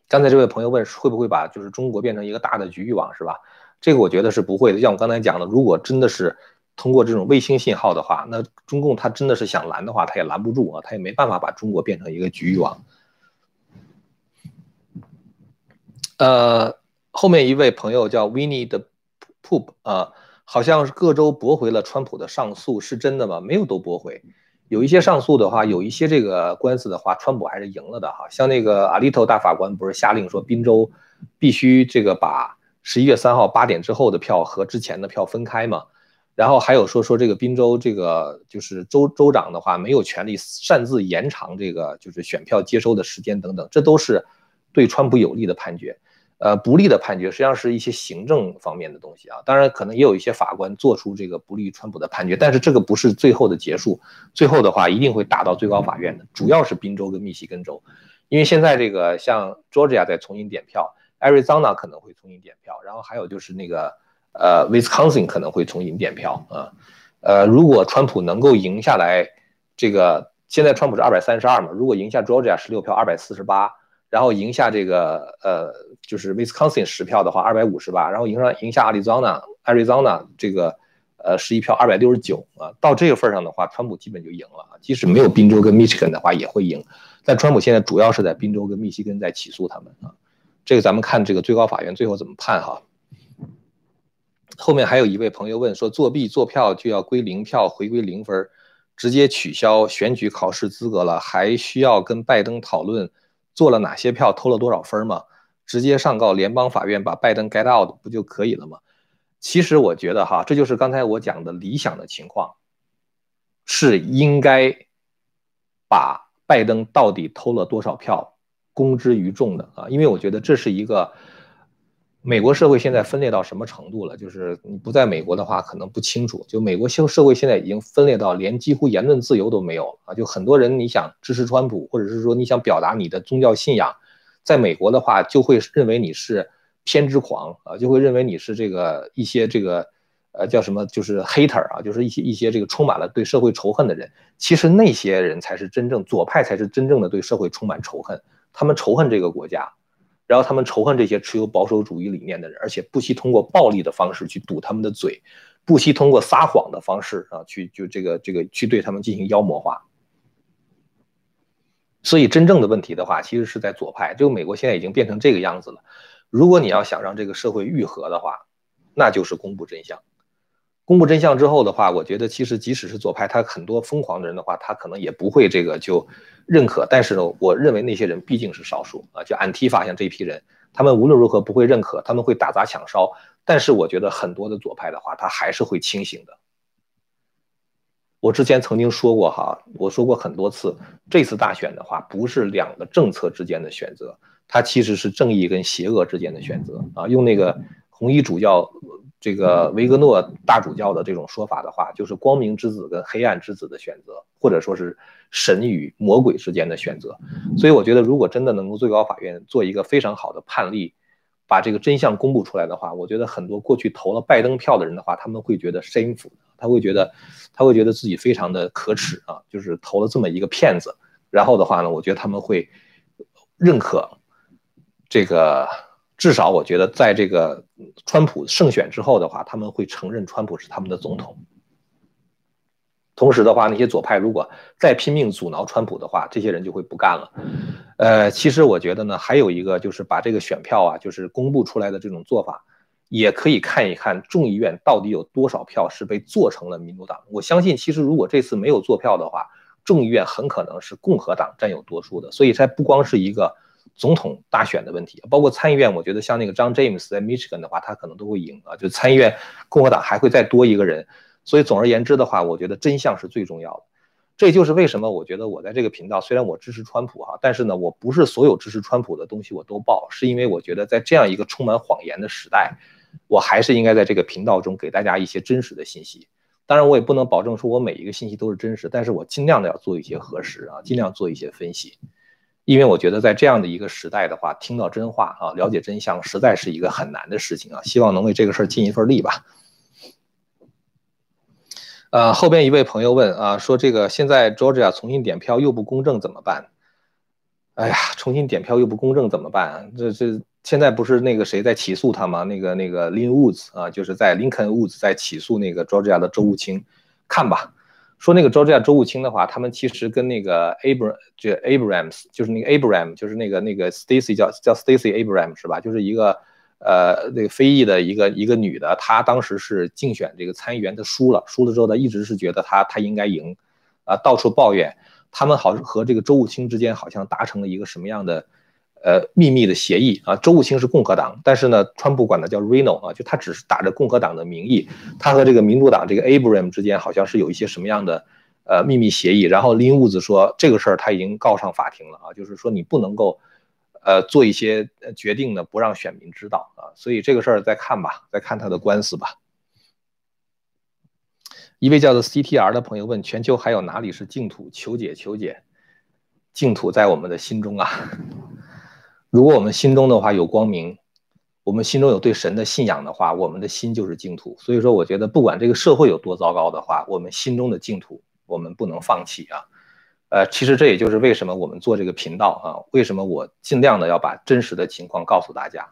刚才这位朋友问会不会把就是中国变成一个大的局域网是吧？这个我觉得是不会的。像我刚才讲的，如果真的是通过这种卫星信号的话，那中共他真的是想拦的话，他也拦不住啊，他也没办法把中国变成一个局域网。呃，后面一位朋友叫 Winnie 的啊，好像是各州驳回了川普的上诉，是真的吗？没有都驳回，有一些上诉的话，有一些这个官司的话，川普还是赢了的哈。像那个阿利托大法官不是下令说宾州必须这个把十一月三号八点之后的票和之前的票分开嘛？然后还有说说这个宾州这个就是州州长的话没有权利擅自延长这个就是选票接收的时间等等，这都是对川普有利的判决，呃不利的判决实际上是一些行政方面的东西啊，当然可能也有一些法官做出这个不利于川普的判决，但是这个不是最后的结束，最后的话一定会打到最高法院的，主要是宾州跟密西根州，因为现在这个像 Georgia 在重新点票，Arizona 可能会重新点票，然后还有就是那个。呃，Wisconsin 可能会重新点票啊，呃，如果川普能够赢下来，这个现在川普是二百三十二嘛，如果赢下 Georgia 十六票二百四十八，然后赢下这个呃就是 Wisconsin 十票的话二百五十八，然后赢上赢下 Arizona Arizona 这个呃十一票二百六十九啊，到这个份上的话，川普基本就赢了，即使没有宾州跟 Michigan 的话也会赢，但川普现在主要是在宾州跟密西根在起诉他们啊，这个咱们看这个最高法院最后怎么判哈。后面还有一位朋友问说，作弊做票就要归零票，回归零分，直接取消选举考试资格了，还需要跟拜登讨论做了哪些票，偷了多少分嘛？直接上告联邦法院，把拜登 get out 不就可以了吗？其实我觉得哈，这就是刚才我讲的理想的情况，是应该把拜登到底偷了多少票公之于众的啊，因为我觉得这是一个。美国社会现在分裂到什么程度了？就是你不在美国的话，可能不清楚。就美国社社会现在已经分裂到连几乎言论自由都没有了啊！就很多人你想支持川普，或者是说你想表达你的宗教信仰，在美国的话，就会认为你是偏执狂啊，就会认为你是这个一些这个呃叫什么，就是 hater 啊，就是一些一些这个充满了对社会仇恨的人。其实那些人才是真正左派，才是真正的对社会充满仇恨，他们仇恨这个国家。然后他们仇恨这些持有保守主义理念的人，而且不惜通过暴力的方式去堵他们的嘴，不惜通过撒谎的方式啊，去就这个这个去对他们进行妖魔化。所以真正的问题的话，其实是在左派。就美国现在已经变成这个样子了。如果你要想让这个社会愈合的话，那就是公布真相。公布真相之后的话，我觉得其实即使是左派，他很多疯狂的人的话，他可能也不会这个就认可。但是呢，我认为那些人毕竟是少数啊，就安提法像这批人，他们无论如何不会认可，他们会打砸抢烧。但是我觉得很多的左派的话，他还是会清醒的。我之前曾经说过哈，我说过很多次，这次大选的话，不是两个政策之间的选择，它其实是正义跟邪恶之间的选择啊。用那个红衣主教。这个维格诺大主教的这种说法的话，就是光明之子跟黑暗之子的选择，或者说是神与魔鬼之间的选择。所以我觉得，如果真的能够最高法院做一个非常好的判例，把这个真相公布出来的话，我觉得很多过去投了拜登票的人的话，他们会觉得身负他会觉得他会觉得自己非常的可耻啊，就是投了这么一个骗子。然后的话呢，我觉得他们会认可这个。至少我觉得，在这个川普胜选之后的话，他们会承认川普是他们的总统。同时的话，那些左派如果再拼命阻挠川普的话，这些人就会不干了。呃，其实我觉得呢，还有一个就是把这个选票啊，就是公布出来的这种做法，也可以看一看众议院到底有多少票是被做成了民主党。我相信，其实如果这次没有做票的话，众议院很可能是共和党占有多数的。所以，它不光是一个。总统大选的问题，包括参议院，我觉得像那个张 James 在 Michigan 的话，他可能都会赢啊。就参议院共和党还会再多一个人，所以总而言之的话，我觉得真相是最重要的。这就是为什么我觉得我在这个频道，虽然我支持川普哈，但是呢，我不是所有支持川普的东西我都报，是因为我觉得在这样一个充满谎言的时代，我还是应该在这个频道中给大家一些真实的信息。当然，我也不能保证说我每一个信息都是真实，但是我尽量的要做一些核实啊，尽量做一些分析。因为我觉得在这样的一个时代的话，听到真话啊，了解真相，实在是一个很难的事情啊。希望能为这个事儿尽一份力吧。呃，后边一位朋友问啊，说这个现在 Georgia 重新点票又不公正怎么办？哎呀，重新点票又不公正怎么办？这这现在不是那个谁在起诉他吗？那个那个 Lin Woods 啊，就是在林肯 Woods 在起诉那个 Georgia 的州务卿。看吧，说那个 Georgia 州务卿的话，他们其实跟那个 Abram 就 Abrams 就是那个 Abraham，就是那个那个 Stacy 叫叫 Stacy Abram 是吧？就是一个呃那个非裔的一个一个女的，她当时是竞选这个参议员，她输了，输了之后她一直是觉得她她应该赢，啊，到处抱怨。他们好和这个周务卿之间好像达成了一个什么样的，呃秘密的协议啊？周务卿是共和党，但是呢，川普管他叫 Reno 啊，就他只是打着共和党的名义，他和这个民主党这个 Abram 之间好像是有一些什么样的呃秘密协议。然后林伍子说这个事儿他已经告上法庭了啊，就是说你不能够呃做一些决定呢，不让选民知道啊，所以这个事儿再看吧，再看他的官司吧。一位叫做 CTR 的朋友问：全球还有哪里是净土？求解，求解！净土在我们的心中啊！如果我们心中的话有光明，我们心中有对神的信仰的话，我们的心就是净土。所以说，我觉得不管这个社会有多糟糕的话，我们心中的净土我们不能放弃啊！呃，其实这也就是为什么我们做这个频道啊，为什么我尽量的要把真实的情况告诉大家。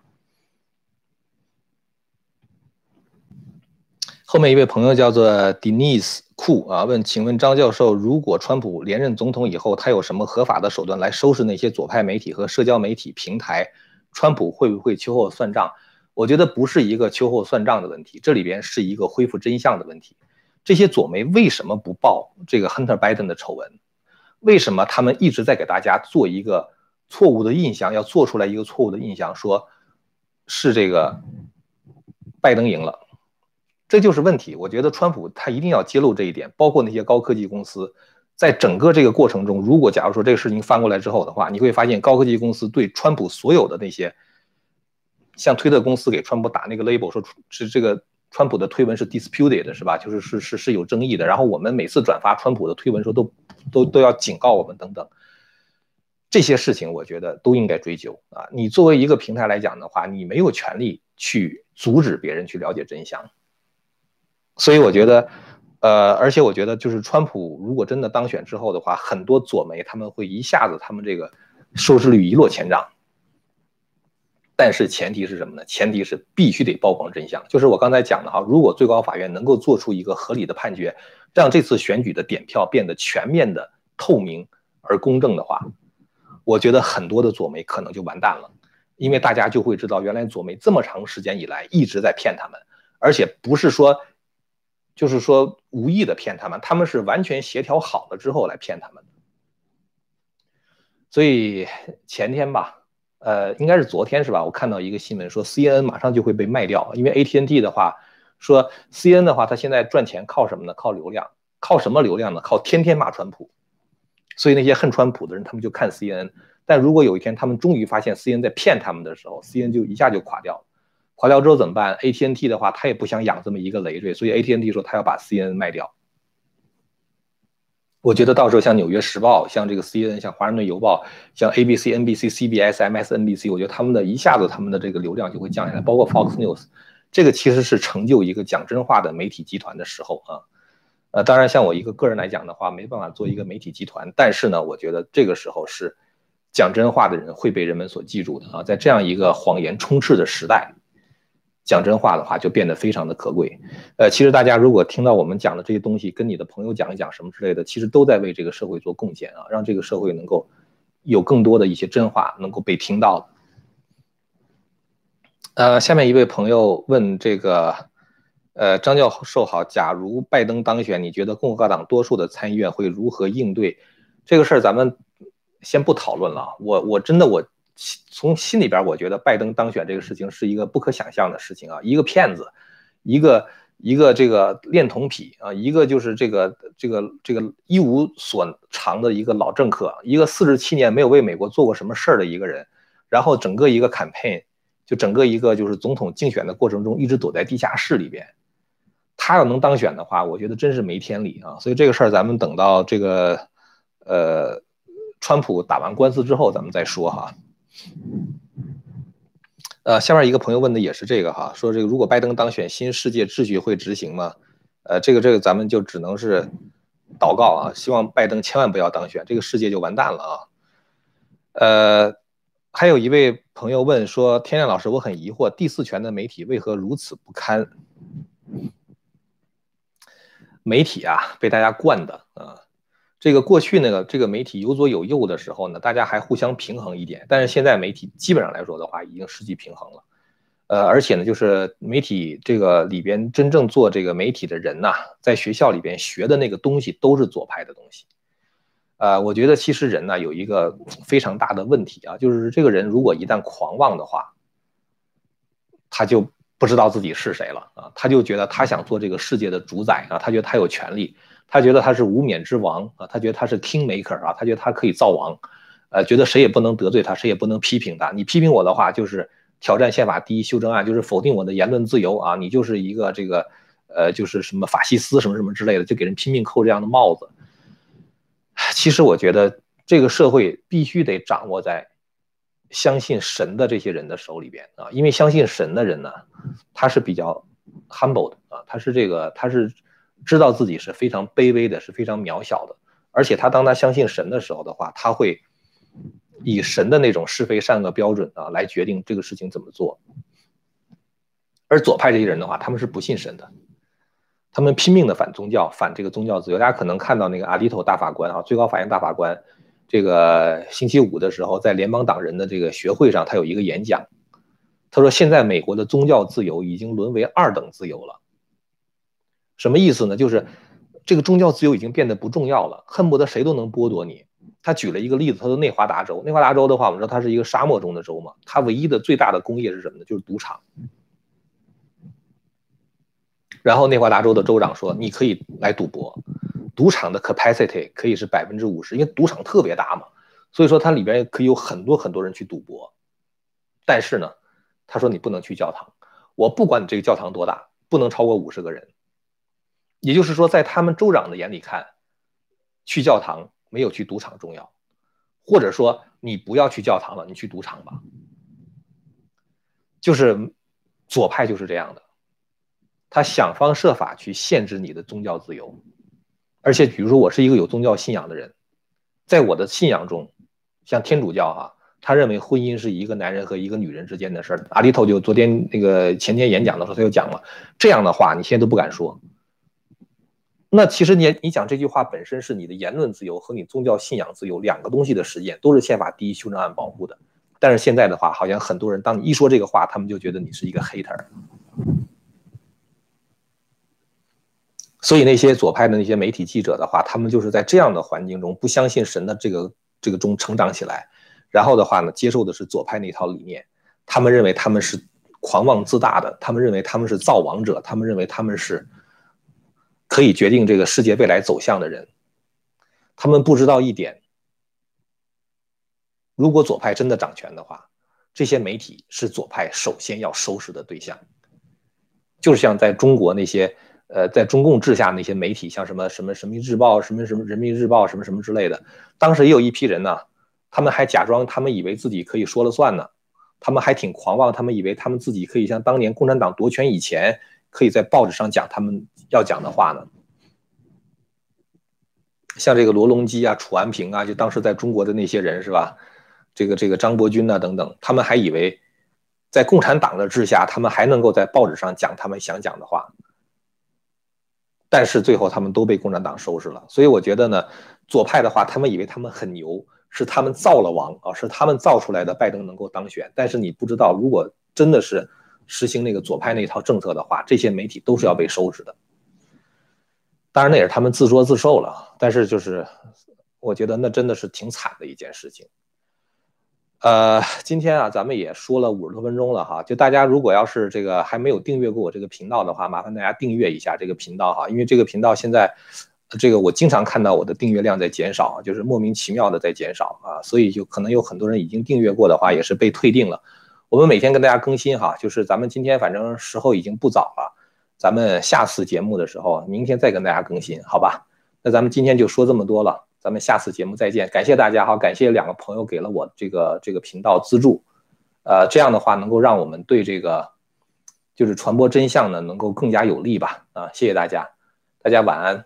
后面一位朋友叫做 Denise 库啊，问，请问张教授，如果川普连任总统以后，他有什么合法的手段来收拾那些左派媒体和社交媒体平台？川普会不会秋后算账？我觉得不是一个秋后算账的问题，这里边是一个恢复真相的问题。这些左媒为什么不报这个 Hunter Biden 的丑闻？为什么他们一直在给大家做一个错误的印象？要做出来一个错误的印象，说是这个拜登赢了。这就是问题，我觉得川普他一定要揭露这一点，包括那些高科技公司，在整个这个过程中，如果假如说这个事情翻过来之后的话，你会发现高科技公司对川普所有的那些，像推特公司给川普打那个 label，说是这个川普的推文是 disputed 是吧？就是是是是有争议的。然后我们每次转发川普的推文时候都都都要警告我们等等，这些事情我觉得都应该追究啊。你作为一个平台来讲的话，你没有权利去阻止别人去了解真相。所以我觉得，呃，而且我觉得，就是川普如果真的当选之后的话，很多左媒他们会一下子他们这个收视率一落千丈。但是前提是什么呢？前提是必须得曝光真相。就是我刚才讲的哈，如果最高法院能够做出一个合理的判决，让这次选举的点票变得全面的、透明而公正的话，我觉得很多的左媒可能就完蛋了，因为大家就会知道，原来左媒这么长时间以来一直在骗他们，而且不是说。就是说无意的骗他们，他们是完全协调好了之后来骗他们的。所以前天吧，呃，应该是昨天是吧？我看到一个新闻说，CNN 马上就会被卖掉，因为 atnt 的话说，CNN 的话，它现在赚钱靠什么呢？靠流量，靠什么流量呢？靠天天骂川普。所以那些恨川普的人，他们就看 CNN。但如果有一天他们终于发现 CNN 在骗他们的时候，CNN 就一下就垮掉了。垮掉之后怎么办？AT&T 的话，他也不想养这么一个累赘，所以 AT&T 说他要把 CNN 卖掉。我觉得到时候像《纽约时报》、像这个 CNN、像《华盛顿邮报》、像 ABC、NBC、CBS、MSNBC，我觉得他们的一下子他们的这个流量就会降下来，包括 Fox News，这个其实是成就一个讲真话的媒体集团的时候啊。呃，当然像我一个个人来讲的话，没办法做一个媒体集团，但是呢，我觉得这个时候是讲真话的人会被人们所记住的啊，在这样一个谎言充斥的时代。讲真话的话就变得非常的可贵，呃，其实大家如果听到我们讲的这些东西，跟你的朋友讲一讲什么之类的，其实都在为这个社会做贡献啊，让这个社会能够有更多的一些真话能够被听到。呃，下面一位朋友问这个，呃，张教授好，假如拜登当选，你觉得共和党多数的参议院会如何应对这个事儿？咱们先不讨论了，我我真的我。从心里边，我觉得拜登当选这个事情是一个不可想象的事情啊！一个骗子，一个一个这个恋童癖啊，一个就是这个这个这个一无所长的一个老政客，一个四十七年没有为美国做过什么事儿的一个人，然后整个一个 campaign 就整个一个就是总统竞选的过程中一直躲在地下室里边，他要能当选的话，我觉得真是没天理啊！所以这个事儿咱们等到这个呃川普打完官司之后咱们再说哈。呃，下面一个朋友问的也是这个哈，说这个如果拜登当选，新世界秩序会执行吗？呃，这个这个咱们就只能是祷告啊，希望拜登千万不要当选，这个世界就完蛋了啊。呃，还有一位朋友问说，天亮老师，我很疑惑，第四权的媒体为何如此不堪？媒体啊，被大家惯的啊。这个过去那个这个媒体有左有右的时候呢，大家还互相平衡一点。但是现在媒体基本上来说的话，已经失去平衡了。呃，而且呢，就是媒体这个里边真正做这个媒体的人呐，在学校里边学的那个东西都是左派的东西。呃，我觉得其实人呢有一个非常大的问题啊，就是这个人如果一旦狂妄的话，他就不知道自己是谁了啊，他就觉得他想做这个世界的主宰啊，他觉得他有权利。他觉得他是无冕之王啊，他觉得他是 king maker 啊，他觉得他可以造王，呃，觉得谁也不能得罪他，谁也不能批评他。你批评我的话，就是挑战宪法第一修正案，就是否定我的言论自由啊，你就是一个这个，呃，就是什么法西斯什么什么之类的，就给人拼命扣这样的帽子。其实我觉得这个社会必须得掌握在相信神的这些人的手里边啊，因为相信神的人呢，他是比较 humble 的啊，他是这个他是。知道自己是非常卑微的，是非常渺小的，而且他当他相信神的时候的话，他会以神的那种是非善恶标准啊来决定这个事情怎么做。而左派这些人的话，他们是不信神的，他们拼命的反宗教，反这个宗教自由。大家可能看到那个阿里头大法官啊，最高法院大法官，这个星期五的时候在联邦党人的这个学会上，他有一个演讲，他说现在美国的宗教自由已经沦为二等自由了。什么意思呢？就是这个宗教自由已经变得不重要了，恨不得谁都能剥夺你。他举了一个例子，他说内华达州，内华达州的话，我们知道它是一个沙漠中的州嘛，它唯一的最大的工业是什么呢？就是赌场。然后内华达州的州长说，你可以来赌博，赌场的 capacity 可以是百分之五十，因为赌场特别大嘛，所以说它里边可以有很多很多人去赌博。但是呢，他说你不能去教堂，我不管你这个教堂多大，不能超过五十个人。也就是说，在他们州长的眼里看，去教堂没有去赌场重要，或者说你不要去教堂了，你去赌场吧。就是左派就是这样的，他想方设法去限制你的宗教自由。而且，比如说我是一个有宗教信仰的人，在我的信仰中，像天主教哈，他认为婚姻是一个男人和一个女人之间的事儿。阿里头就昨天那个前天演讲的时候，他就讲了这样的话，你现在都不敢说。那其实你你讲这句话本身是你的言论自由和你宗教信仰自由两个东西的实践，都是宪法第一修正案保护的。但是现在的话，好像很多人当你一说这个话，他们就觉得你是一个 hater。所以那些左派的那些媒体记者的话，他们就是在这样的环境中不相信神的这个这个中成长起来，然后的话呢，接受的是左派那套理念。他们认为他们是狂妄自大的，他们认为他们是造王者，他们认为他们是。可以决定这个世界未来走向的人，他们不知道一点：如果左派真的掌权的话，这些媒体是左派首先要收拾的对象。就是像在中国那些呃，在中共治下那些媒体，像什么什么《人民日报》、什么什么《人民日报》、什么什么之类的，当时也有一批人呢，他们还假装他们以为自己可以说了算呢，他们还挺狂妄，他们以为他们自己可以像当年共产党夺权以前。可以在报纸上讲他们要讲的话呢，像这个罗隆基啊、楚安平啊，就当时在中国的那些人是吧？这个这个张伯钧呐等等，他们还以为在共产党的治下，他们还能够在报纸上讲他们想讲的话，但是最后他们都被共产党收拾了。所以我觉得呢，左派的话，他们以为他们很牛，是他们造了王啊，是他们造出来的拜登能够当选。但是你不知道，如果真的是。实行那个左派那套政策的话，这些媒体都是要被收拾的。当然，那也是他们自作自受了。但是，就是我觉得那真的是挺惨的一件事情。呃，今天啊，咱们也说了五十多分钟了哈。就大家如果要是这个还没有订阅过我这个频道的话，麻烦大家订阅一下这个频道哈。因为这个频道现在，这个我经常看到我的订阅量在减少，就是莫名其妙的在减少啊。所以就可能有很多人已经订阅过的话，也是被退订了。我们每天跟大家更新哈，就是咱们今天反正时候已经不早了，咱们下次节目的时候，明天再跟大家更新，好吧？那咱们今天就说这么多了，咱们下次节目再见，感谢大家哈，感谢两个朋友给了我这个这个频道资助，呃，这样的话能够让我们对这个就是传播真相呢能够更加有利吧？啊，谢谢大家，大家晚安。